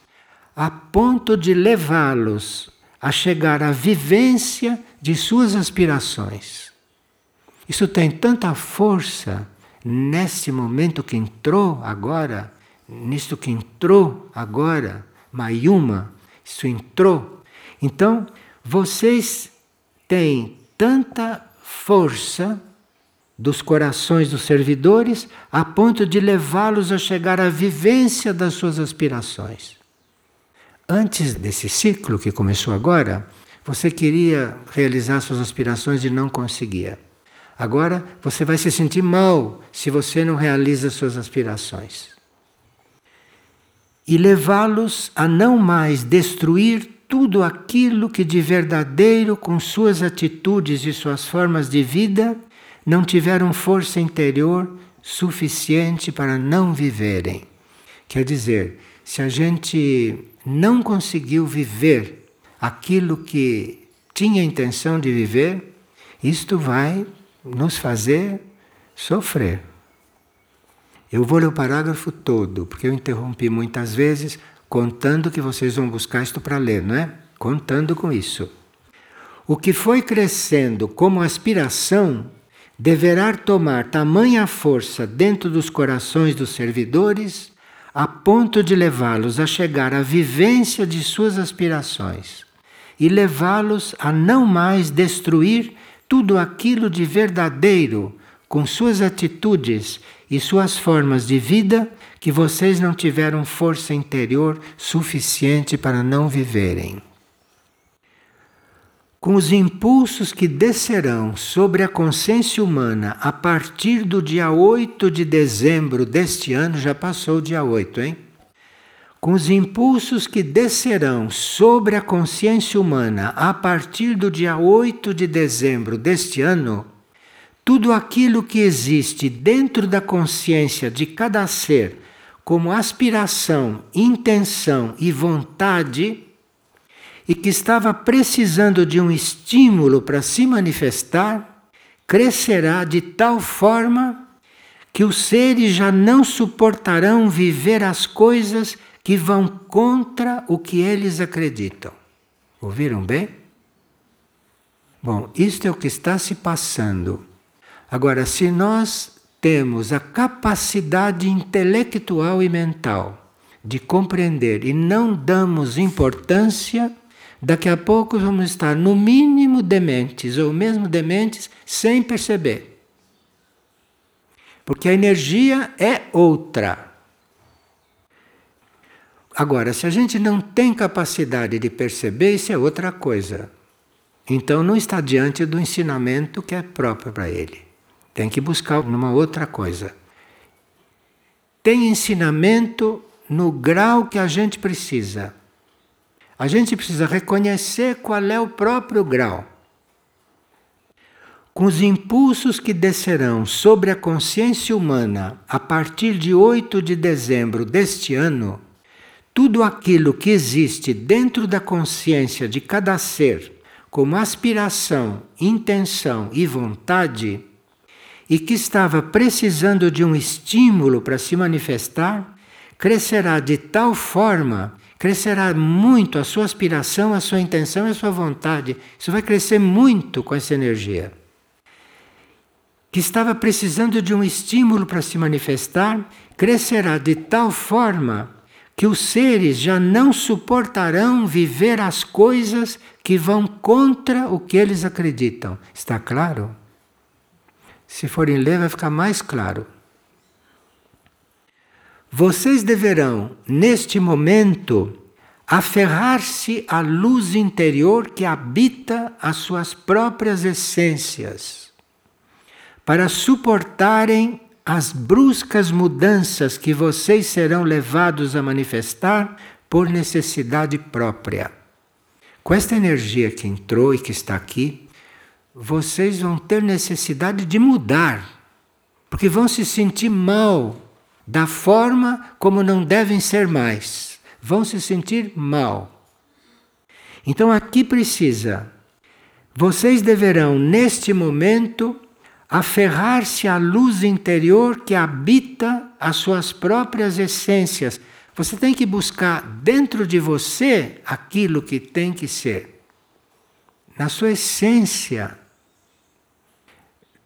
a ponto de levá-los a chegar à vivência de suas aspirações. Isso tem tanta força nesse momento que entrou agora, nisto que entrou agora, Mayuma, isso entrou. Então, vocês têm tanta força dos corações dos servidores a ponto de levá-los a chegar à vivência das suas aspirações. Antes desse ciclo que começou agora, você queria realizar suas aspirações e não conseguia. Agora você vai se sentir mal se você não realiza suas aspirações. E levá-los a não mais destruir tudo aquilo que de verdadeiro, com suas atitudes e suas formas de vida, não tiveram força interior suficiente para não viverem. Quer dizer, se a gente não conseguiu viver aquilo que tinha intenção de viver, isto vai nos fazer sofrer. Eu vou ler o parágrafo todo, porque eu interrompi muitas vezes, contando que vocês vão buscar isto para ler, não é? Contando com isso. O que foi crescendo como aspiração deverá tomar tamanha força dentro dos corações dos servidores a ponto de levá-los a chegar à vivência de suas aspirações e levá-los a não mais destruir tudo aquilo de verdadeiro com suas atitudes e suas formas de vida que vocês não tiveram força interior suficiente para não viverem com os impulsos que descerão sobre a consciência humana a partir do dia 8 de dezembro deste ano, já passou o dia 8, hein? Com os impulsos que descerão sobre a consciência humana a partir do dia 8 de dezembro deste ano, tudo aquilo que existe dentro da consciência de cada ser, como aspiração, intenção e vontade, e que estava precisando de um estímulo para se manifestar, crescerá de tal forma que os seres já não suportarão viver as coisas que vão contra o que eles acreditam. Ouviram bem? Bom, isto é o que está se passando. Agora, se nós temos a capacidade intelectual e mental de compreender e não damos importância, Daqui a pouco vamos estar, no mínimo, dementes, ou mesmo dementes, sem perceber. Porque a energia é outra. Agora, se a gente não tem capacidade de perceber, isso é outra coisa. Então não está diante do ensinamento que é próprio para ele. Tem que buscar numa outra coisa. Tem ensinamento no grau que a gente precisa. A gente precisa reconhecer qual é o próprio grau. Com os impulsos que descerão sobre a consciência humana a partir de 8 de dezembro deste ano, tudo aquilo que existe dentro da consciência de cada ser, como aspiração, intenção e vontade, e que estava precisando de um estímulo para se manifestar, crescerá de tal forma, crescerá muito a sua aspiração, a sua intenção e a sua vontade. Isso vai crescer muito com essa energia. Que estava precisando de um estímulo para se manifestar, crescerá de tal forma que os seres já não suportarão viver as coisas que vão contra o que eles acreditam. Está claro? Se forem ler, vai ficar mais claro. Vocês deverão, neste momento, aferrar-se à luz interior que habita as suas próprias essências, para suportarem as bruscas mudanças que vocês serão levados a manifestar por necessidade própria. Com esta energia que entrou e que está aqui, vocês vão ter necessidade de mudar, porque vão se sentir mal da forma como não devem ser mais. Vão se sentir mal. Então aqui precisa. Vocês deverão, neste momento, aferrar-se à luz interior que habita as suas próprias essências. Você tem que buscar dentro de você aquilo que tem que ser. Na sua essência,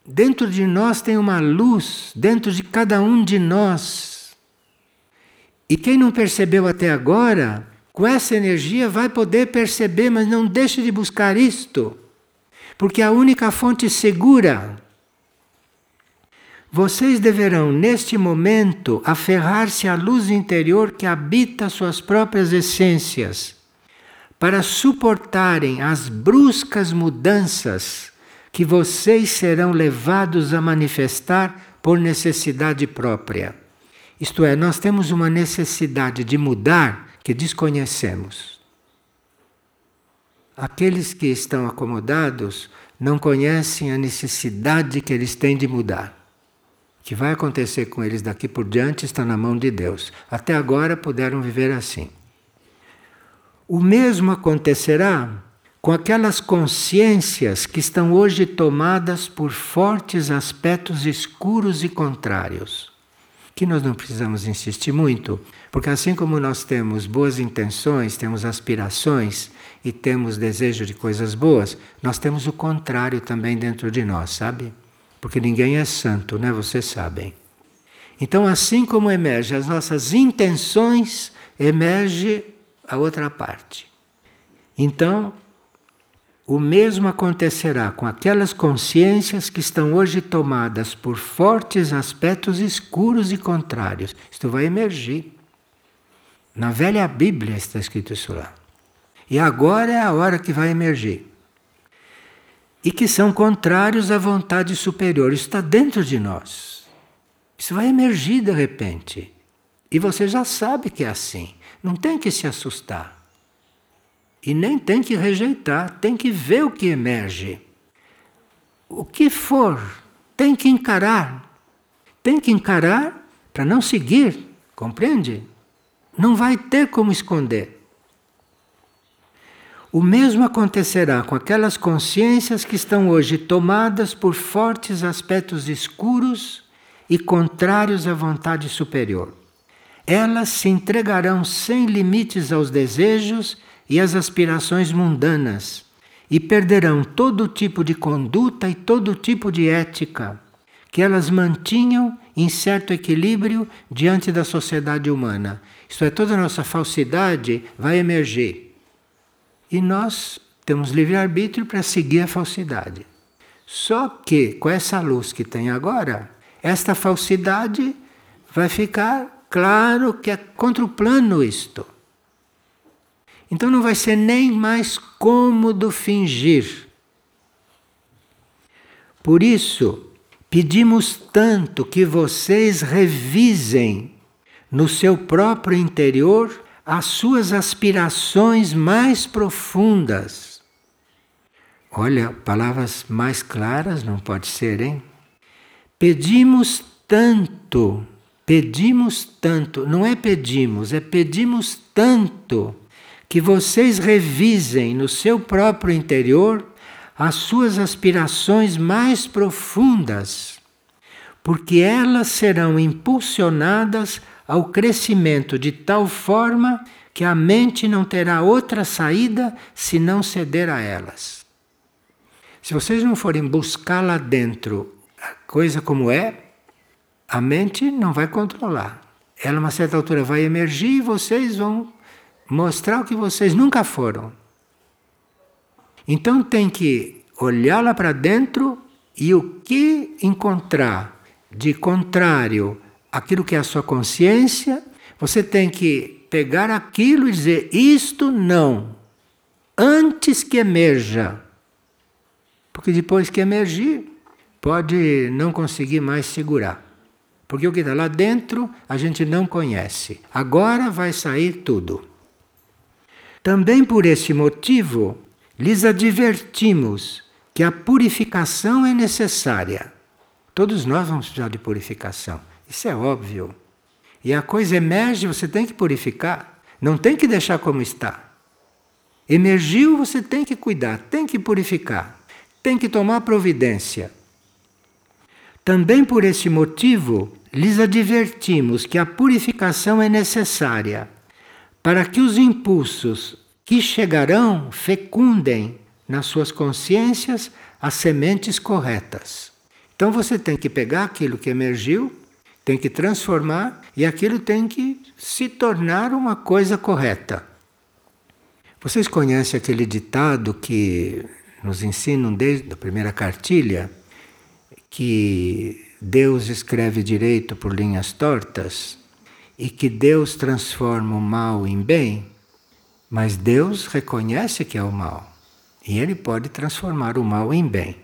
Dentro de nós tem uma luz, dentro de cada um de nós. E quem não percebeu até agora, com essa energia vai poder perceber, mas não deixe de buscar isto, porque a única fonte segura. Vocês deverão, neste momento, aferrar-se à luz interior que habita suas próprias essências, para suportarem as bruscas mudanças que vocês serão levados a manifestar por necessidade própria. Isto é, nós temos uma necessidade de mudar que desconhecemos. Aqueles que estão acomodados não conhecem a necessidade que eles têm de mudar. O que vai acontecer com eles daqui por diante está na mão de Deus. Até agora puderam viver assim. O mesmo acontecerá com aquelas consciências que estão hoje tomadas por fortes aspectos escuros e contrários. Que nós não precisamos insistir muito, porque assim como nós temos boas intenções, temos aspirações e temos desejo de coisas boas, nós temos o contrário também dentro de nós, sabe? Porque ninguém é santo, né? Vocês sabem. Então, assim como emerge as nossas intenções, emerge a outra parte. Então, o mesmo acontecerá com aquelas consciências que estão hoje tomadas por fortes aspectos escuros e contrários. Isto vai emergir. Na velha Bíblia está escrito isso lá. E agora é a hora que vai emergir. E que são contrários à vontade superior. Isso está dentro de nós. Isso vai emergir de repente. E você já sabe que é assim. Não tem que se assustar. E nem tem que rejeitar, tem que ver o que emerge. O que for, tem que encarar. Tem que encarar para não seguir, compreende? Não vai ter como esconder. O mesmo acontecerá com aquelas consciências que estão hoje tomadas por fortes aspectos escuros e contrários à vontade superior. Elas se entregarão sem limites aos desejos e as aspirações mundanas, e perderão todo tipo de conduta e todo tipo de ética que elas mantinham em certo equilíbrio diante da sociedade humana. Isto é, toda a nossa falsidade vai emergir. E nós temos livre-arbítrio para seguir a falsidade. Só que, com essa luz que tem agora, esta falsidade vai ficar claro que é contra o plano isto. Então não vai ser nem mais cômodo fingir. Por isso, pedimos tanto que vocês revisem no seu próprio interior as suas aspirações mais profundas. Olha, palavras mais claras não pode ser, hein? Pedimos tanto, pedimos tanto, não é pedimos, é pedimos tanto que vocês revisem no seu próprio interior as suas aspirações mais profundas porque elas serão impulsionadas ao crescimento de tal forma que a mente não terá outra saída se não ceder a elas. Se vocês não forem buscar lá dentro a coisa como é, a mente não vai controlar. Ela, a uma certa altura, vai emergir e vocês vão mostrar o que vocês nunca foram. Então tem que olhar lá para dentro e o que encontrar de contrário àquilo que é a sua consciência, você tem que pegar aquilo e dizer: isto não, antes que emerja. Porque depois que emergir, pode não conseguir mais segurar. Porque o que está lá dentro a gente não conhece. Agora vai sair tudo. Também por esse motivo, lhes advertimos que a purificação é necessária. Todos nós vamos precisar de purificação. Isso é óbvio. E a coisa emerge, você tem que purificar. Não tem que deixar como está. Emergiu, você tem que cuidar, tem que purificar, tem que tomar providência. Também por esse motivo, lhes advertimos que a purificação é necessária para que os impulsos que chegarão fecundem nas suas consciências as sementes corretas. Então você tem que pegar aquilo que emergiu, tem que transformar e aquilo tem que se tornar uma coisa correta. Vocês conhecem aquele ditado que nos ensinam desde a primeira cartilha que Deus escreve direito por linhas tortas e que Deus transforma o mal em bem, mas Deus reconhece que é o mal. E ele pode transformar o mal em bem.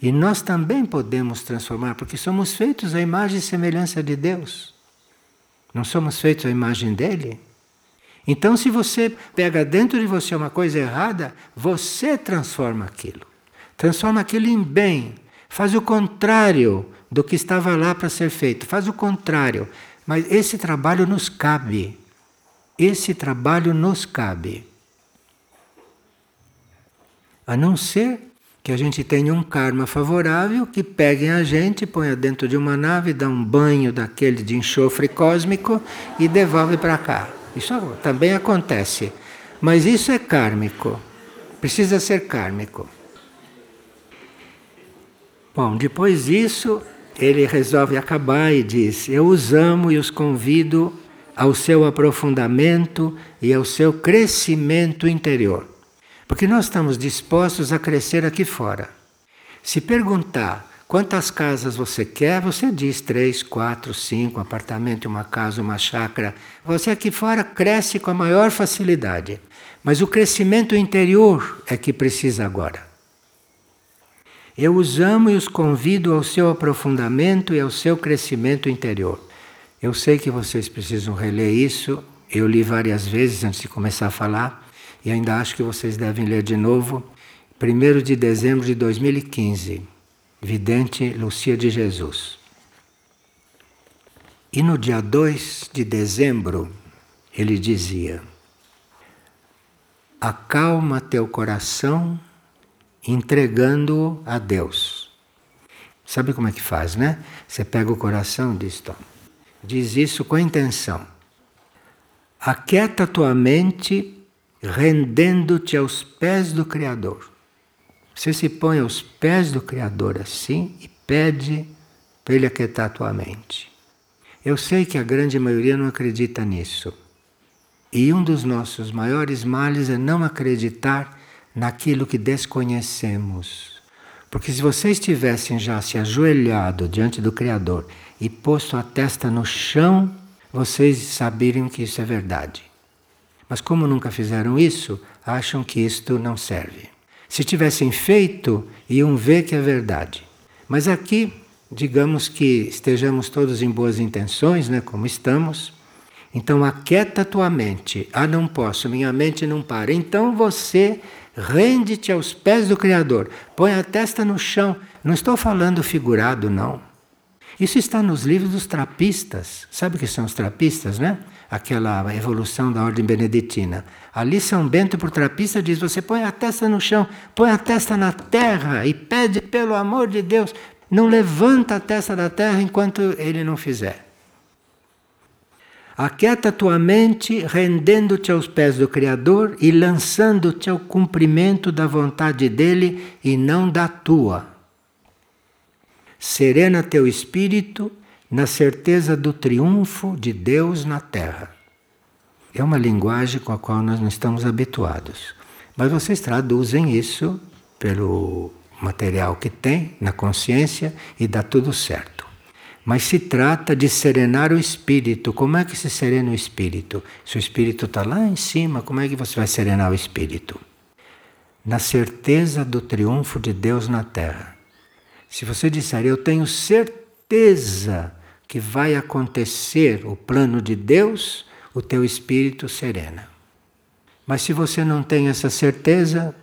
E nós também podemos transformar, porque somos feitos à imagem e semelhança de Deus. Não somos feitos à imagem dele? Então, se você pega dentro de você uma coisa errada, você transforma aquilo. Transforma aquilo em bem. Faz o contrário do que estava lá para ser feito. Faz o contrário. Mas esse trabalho nos cabe. Esse trabalho nos cabe. A não ser que a gente tenha um karma favorável que peguem a gente, ponha dentro de uma nave, dá um banho daquele de enxofre cósmico e devolve para cá. Isso também acontece. Mas isso é kármico. Precisa ser kármico. Bom, depois disso, ele resolve acabar e diz: Eu os amo e os convido ao seu aprofundamento e ao seu crescimento interior. Porque nós estamos dispostos a crescer aqui fora. Se perguntar quantas casas você quer, você diz três, quatro, cinco, um apartamento, uma casa, uma chácara. Você aqui fora cresce com a maior facilidade. Mas o crescimento interior é que precisa agora. Eu os amo e os convido ao seu aprofundamento e ao seu crescimento interior. Eu sei que vocês precisam reler isso, eu li várias vezes antes de começar a falar, e ainda acho que vocês devem ler de novo, 1 de dezembro de 2015, Vidente Lucia de Jesus. E no dia 2 de dezembro, ele dizia: Acalma teu coração entregando-o a Deus. Sabe como é que faz, né? Você pega o coração e diz: Toma. Diz isso com a intenção. Aquieta tua mente rendendo-te aos pés do Criador. Você se põe aos pés do Criador assim e pede para Ele aquietar tua mente. Eu sei que a grande maioria não acredita nisso. E um dos nossos maiores males é não acreditar naquilo que desconhecemos. Porque se vocês tivessem já se ajoelhado diante do Criador e posto a testa no chão, vocês saberiam que isso é verdade. Mas como nunca fizeram isso, acham que isto não serve. Se tivessem feito, iam ver que é verdade. Mas aqui, digamos que estejamos todos em boas intenções, né, como estamos. Então aquieta tua mente. Ah, não posso, minha mente não para. Então você rende-te aos pés do Criador. Põe a testa no chão. Não estou falando figurado, não. Isso está nos livros dos trapistas. Sabe o que são os trapistas, né? Aquela evolução da ordem beneditina. Ali São Bento, por trapista, diz: você põe a testa no chão, põe a testa na terra e pede pelo amor de Deus. não levanta a testa da terra enquanto ele não fizer. Aquieta tua mente, rendendo-te aos pés do Criador e lançando-te ao cumprimento da vontade dele e não da tua. Serena teu espírito na certeza do triunfo de Deus na terra. É uma linguagem com a qual nós não estamos habituados. Mas vocês traduzem isso pelo material que tem na consciência e dá tudo certo. Mas se trata de serenar o espírito. Como é que se serena o espírito? Se o espírito está lá em cima, como é que você vai serenar o espírito? Na certeza do triunfo de Deus na terra. Se você disser, eu tenho certeza que vai acontecer o plano de Deus, o teu espírito serena. Mas se você não tem essa certeza,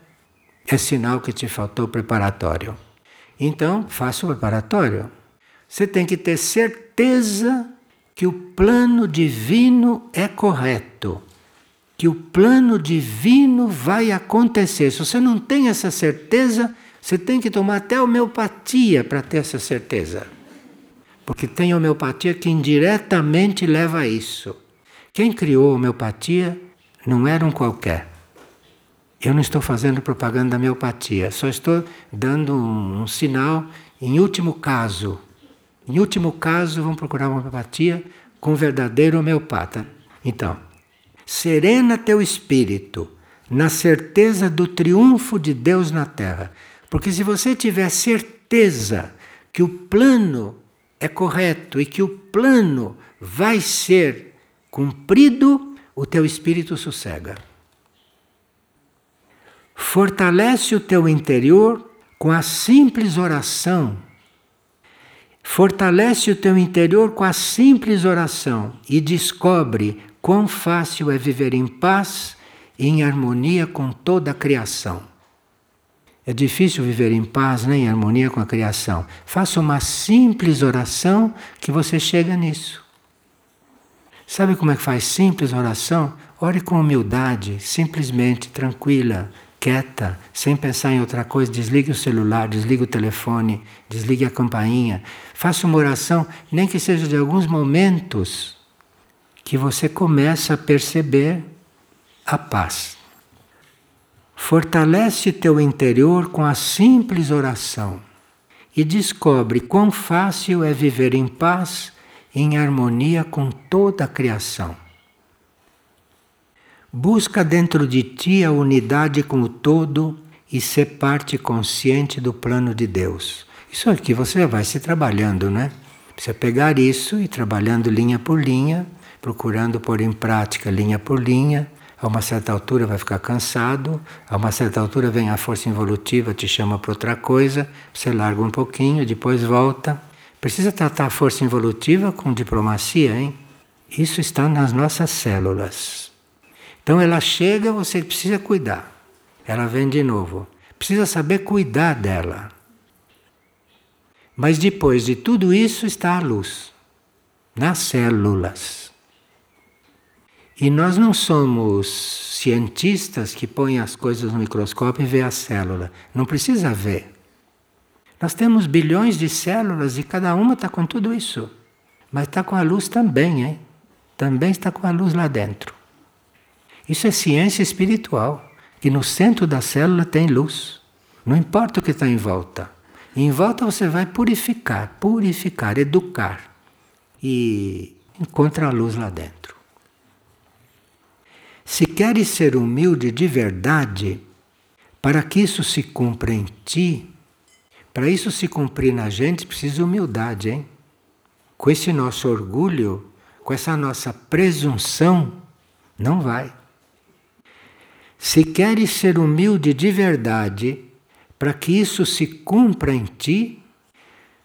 é sinal que te faltou preparatório. Então, faça o preparatório. Você tem que ter certeza que o plano divino é correto, que o plano divino vai acontecer. Se você não tem essa certeza, você tem que tomar até homeopatia para ter essa certeza. Porque tem homeopatia que indiretamente leva a isso. Quem criou a homeopatia não era um qualquer. Eu não estou fazendo propaganda da homeopatia, só estou dando um, um sinal em último caso em último caso, vão procurar uma homeopatia com um verdadeiro homeopata. Então, serena teu espírito na certeza do triunfo de Deus na terra. Porque se você tiver certeza que o plano é correto e que o plano vai ser cumprido, o teu espírito sossega. Fortalece o teu interior com a simples oração Fortalece o teu interior com a simples oração e descobre quão fácil é viver em paz e em harmonia com toda a criação. É difícil viver em paz, né, em harmonia com a criação. Faça uma simples oração que você chega nisso. Sabe como é que faz simples oração? Ore com humildade, simplesmente, tranquila, quieta, sem pensar em outra coisa, desligue o celular, desligue o telefone, desligue a campainha. Faça uma oração, nem que seja de alguns momentos, que você começa a perceber a paz. Fortalece teu interior com a simples oração e descobre quão fácil é viver em paz, em harmonia com toda a criação. Busca dentro de ti a unidade com o todo e ser parte consciente do plano de Deus. Isso aqui você vai se trabalhando, né? Precisa pegar isso e trabalhando linha por linha, procurando pôr em prática linha por linha. A uma certa altura vai ficar cansado, a uma certa altura vem a força involutiva, te chama para outra coisa, você larga um pouquinho, depois volta. Precisa tratar a força involutiva com diplomacia, hein? Isso está nas nossas células. Então ela chega, você precisa cuidar. Ela vem de novo. Precisa saber cuidar dela. Mas depois de tudo isso está a luz nas células. E nós não somos cientistas que põem as coisas no microscópio e vê a célula. Não precisa ver. Nós temos bilhões de células e cada uma está com tudo isso. Mas está com a luz também, hein? Também está com a luz lá dentro. Isso é ciência espiritual, que no centro da célula tem luz. Não importa o que está em volta. Em volta você vai purificar, purificar, educar. E encontra a luz lá dentro. Se queres ser humilde de verdade, para que isso se cumpra em ti, para isso se cumprir na gente, precisa humildade, hein? Com esse nosso orgulho, com essa nossa presunção, não vai. Se queres ser humilde de verdade, para que isso se cumpra em ti,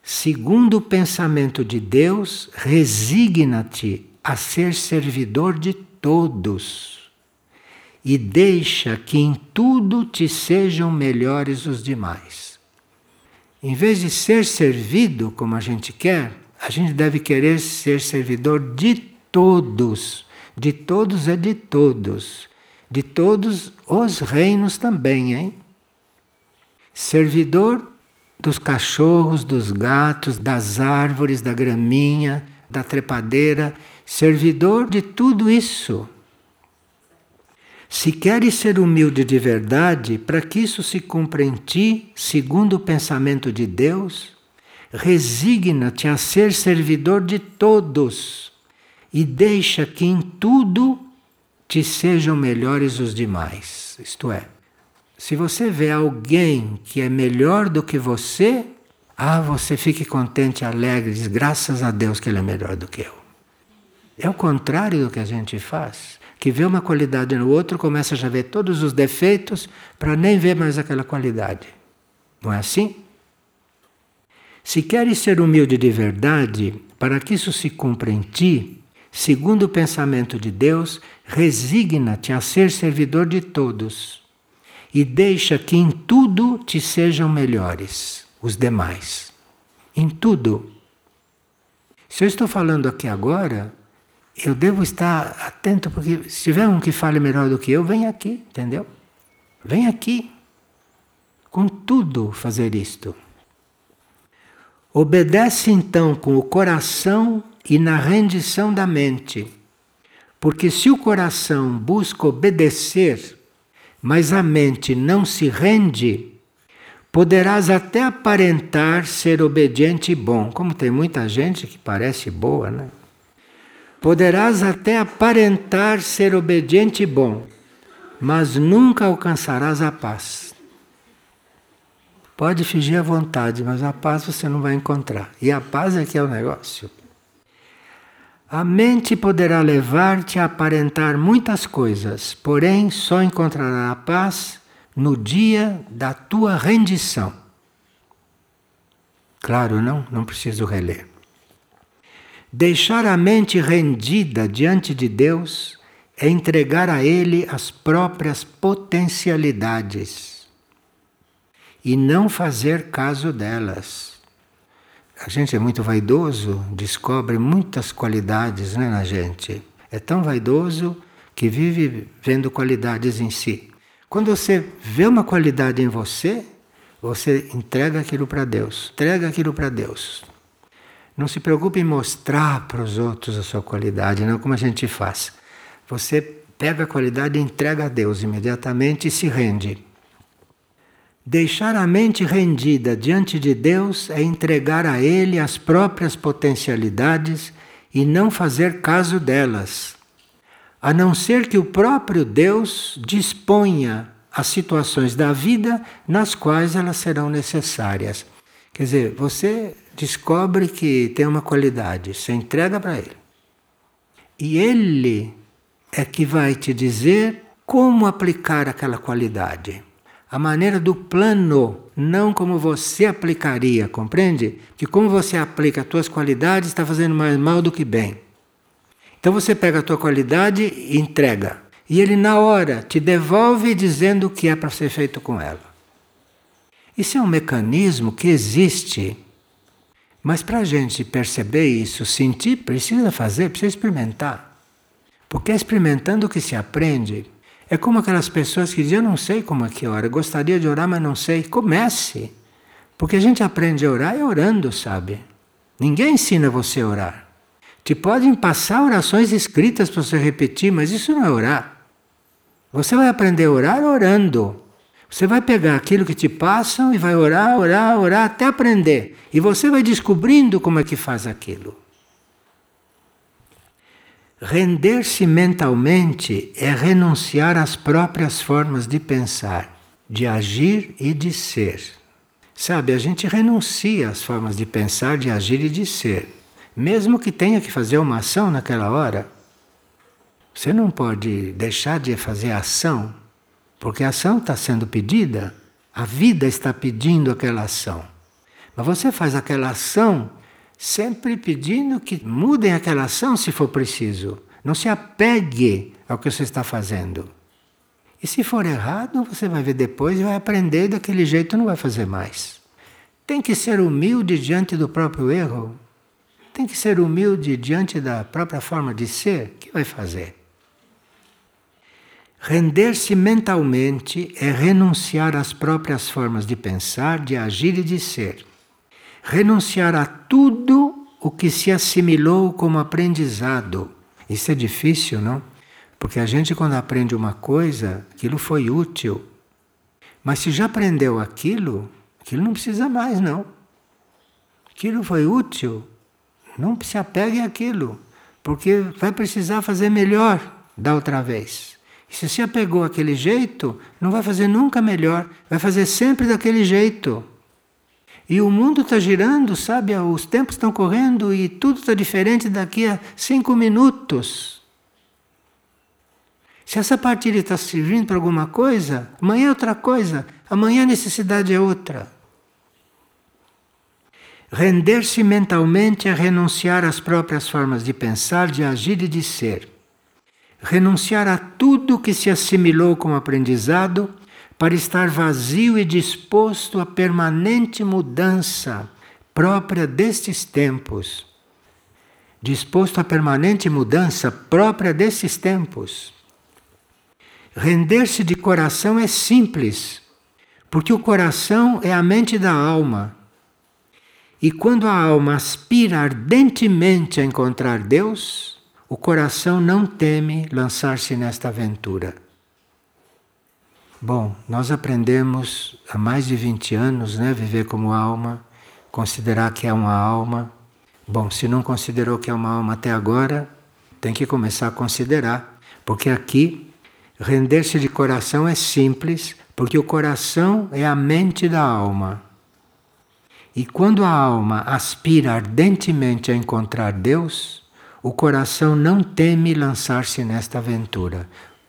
segundo o pensamento de Deus, resigna-te a ser servidor de todos e deixa que em tudo te sejam melhores os demais. Em vez de ser servido como a gente quer, a gente deve querer ser servidor de todos. De todos é de todos de todos os reinos também, hein? Servidor dos cachorros, dos gatos, das árvores, da graminha, da trepadeira, servidor de tudo isso. Se queres ser humilde de verdade, para que isso se cumpra em ti, segundo o pensamento de Deus, resigna-te a ser servidor de todos e deixa que em tudo te sejam melhores os demais. Isto é, se você vê alguém que é melhor do que você, ah, você fique contente, alegre, diz graças a Deus que ele é melhor do que eu. É o contrário do que a gente faz. Que vê uma qualidade no outro, começa a já ver todos os defeitos para nem ver mais aquela qualidade. Não é assim? Se queres ser humilde de verdade, para que isso se cumpra em ti, segundo o pensamento de Deus, resigna-te a ser servidor de todos e deixa que em tudo te sejam melhores os demais. Em tudo. Se eu estou falando aqui agora, eu devo estar atento, porque se tiver um que fale melhor do que eu, vem aqui, entendeu? Vem aqui. Com tudo fazer isto. Obedece então com o coração e na rendição da mente. Porque se o coração busca obedecer, mas a mente não se rende, poderás até aparentar ser obediente e bom, como tem muita gente que parece boa, né? Poderás até aparentar ser obediente e bom, mas nunca alcançarás a paz. Pode fingir à vontade, mas a paz você não vai encontrar. E a paz é que é o negócio. A mente poderá levar-te a aparentar muitas coisas, porém só encontrará a paz no dia da tua rendição. Claro, não? Não preciso reler. Deixar a mente rendida diante de Deus é entregar a Ele as próprias potencialidades e não fazer caso delas a gente é muito vaidoso, descobre muitas qualidades né, na gente. É tão vaidoso que vive vendo qualidades em si. Quando você vê uma qualidade em você, você entrega aquilo para Deus. Entrega aquilo para Deus. Não se preocupe em mostrar para os outros a sua qualidade, não como a gente faz. Você pega a qualidade e entrega a Deus imediatamente e se rende. Deixar a mente rendida diante de Deus é entregar a Ele as próprias potencialidades e não fazer caso delas, a não ser que o próprio Deus disponha as situações da vida nas quais elas serão necessárias. Quer dizer, você descobre que tem uma qualidade, você entrega para Ele. E Ele é que vai te dizer como aplicar aquela qualidade a maneira do plano, não como você aplicaria, compreende? Que como você aplica as tuas qualidades está fazendo mais mal do que bem. Então você pega a tua qualidade e entrega. E ele na hora te devolve dizendo o que é para ser feito com ela. Isso é um mecanismo que existe. Mas para a gente perceber isso, sentir, precisa fazer, precisa experimentar. Porque é experimentando que se aprende. É como aquelas pessoas que dizem: Eu não sei como é que ora, gostaria de orar, mas não sei. Comece. Porque a gente aprende a orar é orando, sabe? Ninguém ensina você a orar. Te podem passar orações escritas para você repetir, mas isso não é orar. Você vai aprender a orar orando. Você vai pegar aquilo que te passam e vai orar, orar, orar até aprender. E você vai descobrindo como é que faz aquilo. Render-se mentalmente é renunciar às próprias formas de pensar, de agir e de ser. Sabe, a gente renuncia às formas de pensar, de agir e de ser, mesmo que tenha que fazer uma ação naquela hora. Você não pode deixar de fazer ação, porque a ação está sendo pedida, a vida está pedindo aquela ação. Mas você faz aquela ação sempre pedindo que mudem aquela ação se for preciso. Não se apegue ao que você está fazendo. E se for errado, você vai ver depois e vai aprender daquele jeito não vai fazer mais. Tem que ser humilde diante do próprio erro. Tem que ser humilde diante da própria forma de ser. Que vai fazer? Render-se mentalmente é renunciar às próprias formas de pensar, de agir e de ser. Renunciar a tudo o que se assimilou como aprendizado. Isso é difícil, não? Porque a gente, quando aprende uma coisa, aquilo foi útil. Mas se já aprendeu aquilo, aquilo não precisa mais, não. Aquilo foi útil, não se apegue àquilo, porque vai precisar fazer melhor da outra vez. E se se apegou àquele jeito, não vai fazer nunca melhor, vai fazer sempre daquele jeito. E o mundo está girando, sabe? Os tempos estão correndo e tudo está diferente daqui a cinco minutos. Se essa partilha está servindo para alguma coisa, amanhã é outra coisa, amanhã a necessidade é outra. Render-se mentalmente é renunciar às próprias formas de pensar, de agir e de ser. Renunciar a tudo que se assimilou como aprendizado para estar vazio e disposto à permanente mudança própria destes tempos. Disposto à permanente mudança própria desses tempos. Render-se de coração é simples, porque o coração é a mente da alma e quando a alma aspira ardentemente a encontrar Deus, o coração não teme lançar-se nesta aventura. Bom, nós aprendemos há mais de 20 anos, né, viver como alma, considerar que é uma alma. Bom, se não considerou que é uma alma até agora, tem que começar a considerar, porque aqui render-se de coração é simples, porque o coração é a mente da alma. E quando a alma aspira ardentemente a encontrar Deus, o coração não teme lançar-se nesta aventura.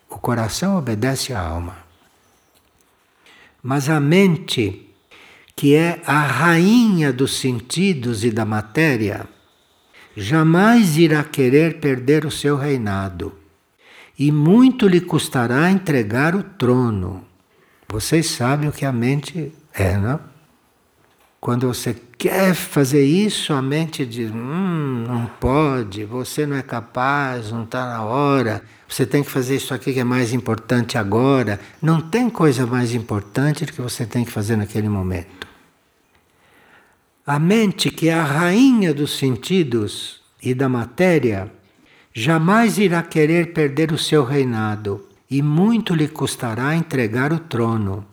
O coração obedece à alma. Mas a mente, que é a rainha dos sentidos e da matéria, jamais irá querer perder o seu reinado. E muito lhe custará entregar o trono. Vocês sabem o que a mente é, não? Quando você quer fazer isso, a mente diz: hum, não pode, você não é capaz, não está na hora, você tem que fazer isso aqui que é mais importante agora. Não tem coisa mais importante do que você tem que fazer naquele momento. A mente, que é a rainha dos sentidos e da matéria, jamais irá querer perder o seu reinado e muito lhe custará entregar o trono.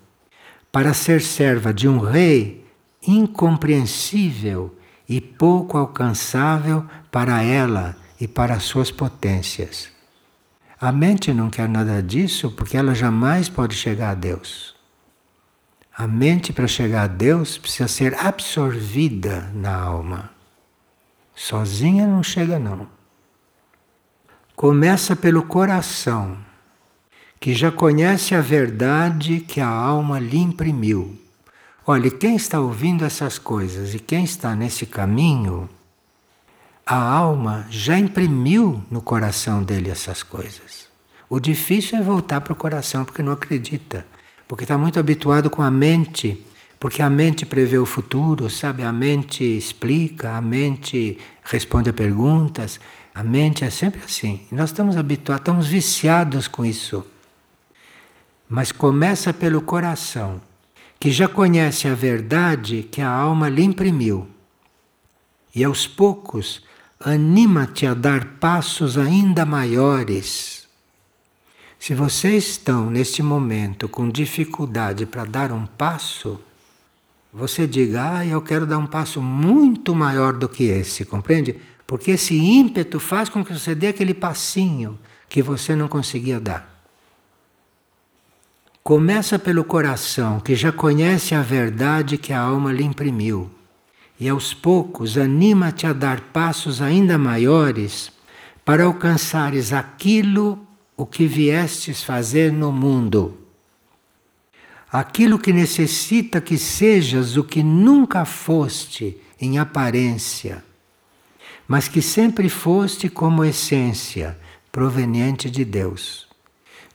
Para ser serva de um rei, incompreensível e pouco alcançável para ela e para suas potências. A mente não quer nada disso porque ela jamais pode chegar a Deus. A mente, para chegar a Deus, precisa ser absorvida na alma. Sozinha não chega, não. Começa pelo coração, que já conhece a verdade que a alma lhe imprimiu. Olha, quem está ouvindo essas coisas e quem está nesse caminho, a alma já imprimiu no coração dele essas coisas. O difícil é voltar para o coração porque não acredita, porque está muito habituado com a mente, porque a mente prevê o futuro, sabe? A mente explica, a mente responde a perguntas, a mente é sempre assim. Nós estamos habituados, estamos viciados com isso. Mas começa pelo coração que já conhece a verdade que a alma lhe imprimiu. E aos poucos, anima-te a dar passos ainda maiores. Se vocês estão neste momento com dificuldade para dar um passo, você diga, ah, eu quero dar um passo muito maior do que esse, compreende? Porque esse ímpeto faz com que você dê aquele passinho que você não conseguia dar. Começa pelo coração, que já conhece a verdade que a alma lhe imprimiu, e aos poucos anima-te a dar passos ainda maiores para alcançares aquilo o que viestes fazer no mundo. Aquilo que necessita que sejas o que nunca foste em aparência, mas que sempre foste como essência proveniente de Deus.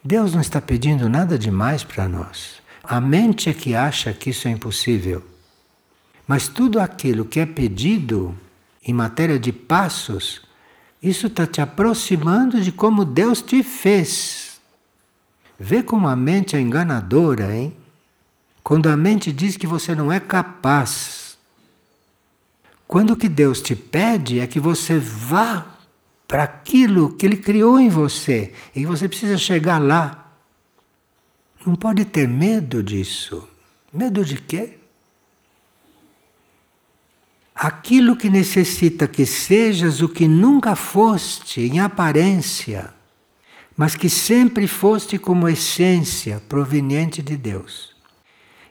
Deus não está pedindo nada demais para nós. A mente é que acha que isso é impossível. Mas tudo aquilo que é pedido em matéria de passos, isso está te aproximando de como Deus te fez. Vê como a mente é enganadora, hein? Quando a mente diz que você não é capaz. Quando o que Deus te pede é que você vá para aquilo que Ele criou em você e que você precisa chegar lá. Não pode ter medo disso. Medo de quê? Aquilo que necessita que sejas o que nunca foste em aparência, mas que sempre foste como essência proveniente de Deus.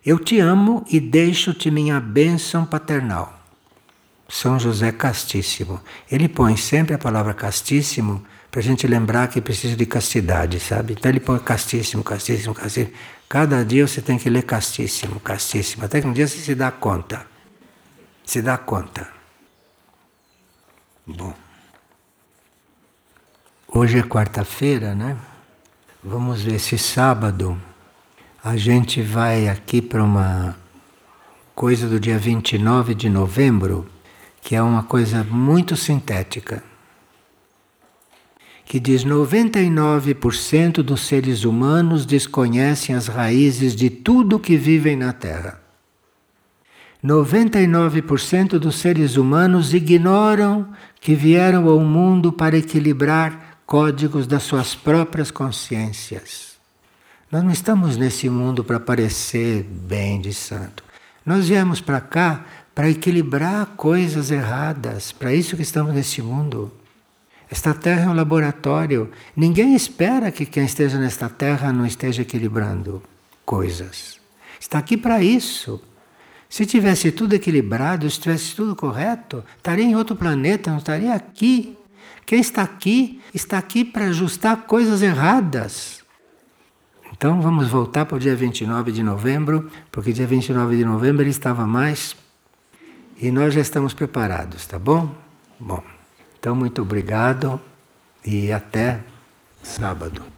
Eu te amo e deixo-te minha bênção paternal. São José Castíssimo. Ele põe sempre a palavra castíssimo para a gente lembrar que precisa de castidade, sabe? Então ele põe castíssimo, castíssimo, castíssimo. Cada dia você tem que ler castíssimo, castíssimo, até que um dia você se dá conta. Se dá conta. Bom. Hoje é quarta-feira, né? Vamos ver se sábado a gente vai aqui para uma coisa do dia 29 de novembro, que é uma coisa muito sintética que diz 99% dos seres humanos desconhecem as raízes de tudo que vivem na Terra. 99% dos seres humanos ignoram que vieram ao mundo para equilibrar códigos das suas próprias consciências. Nós não estamos nesse mundo para parecer bem de santo. Nós viemos para cá para equilibrar coisas erradas. Para isso que estamos nesse mundo. Esta terra é um laboratório. Ninguém espera que quem esteja nesta terra não esteja equilibrando coisas. Está aqui para isso. Se tivesse tudo equilibrado, se tivesse tudo correto, estaria em outro planeta, não estaria aqui. Quem está aqui, está aqui para ajustar coisas erradas. Então vamos voltar para o dia 29 de novembro, porque dia 29 de novembro ele estava mais e nós já estamos preparados, tá bom? Bom. Então, muito obrigado e até sábado.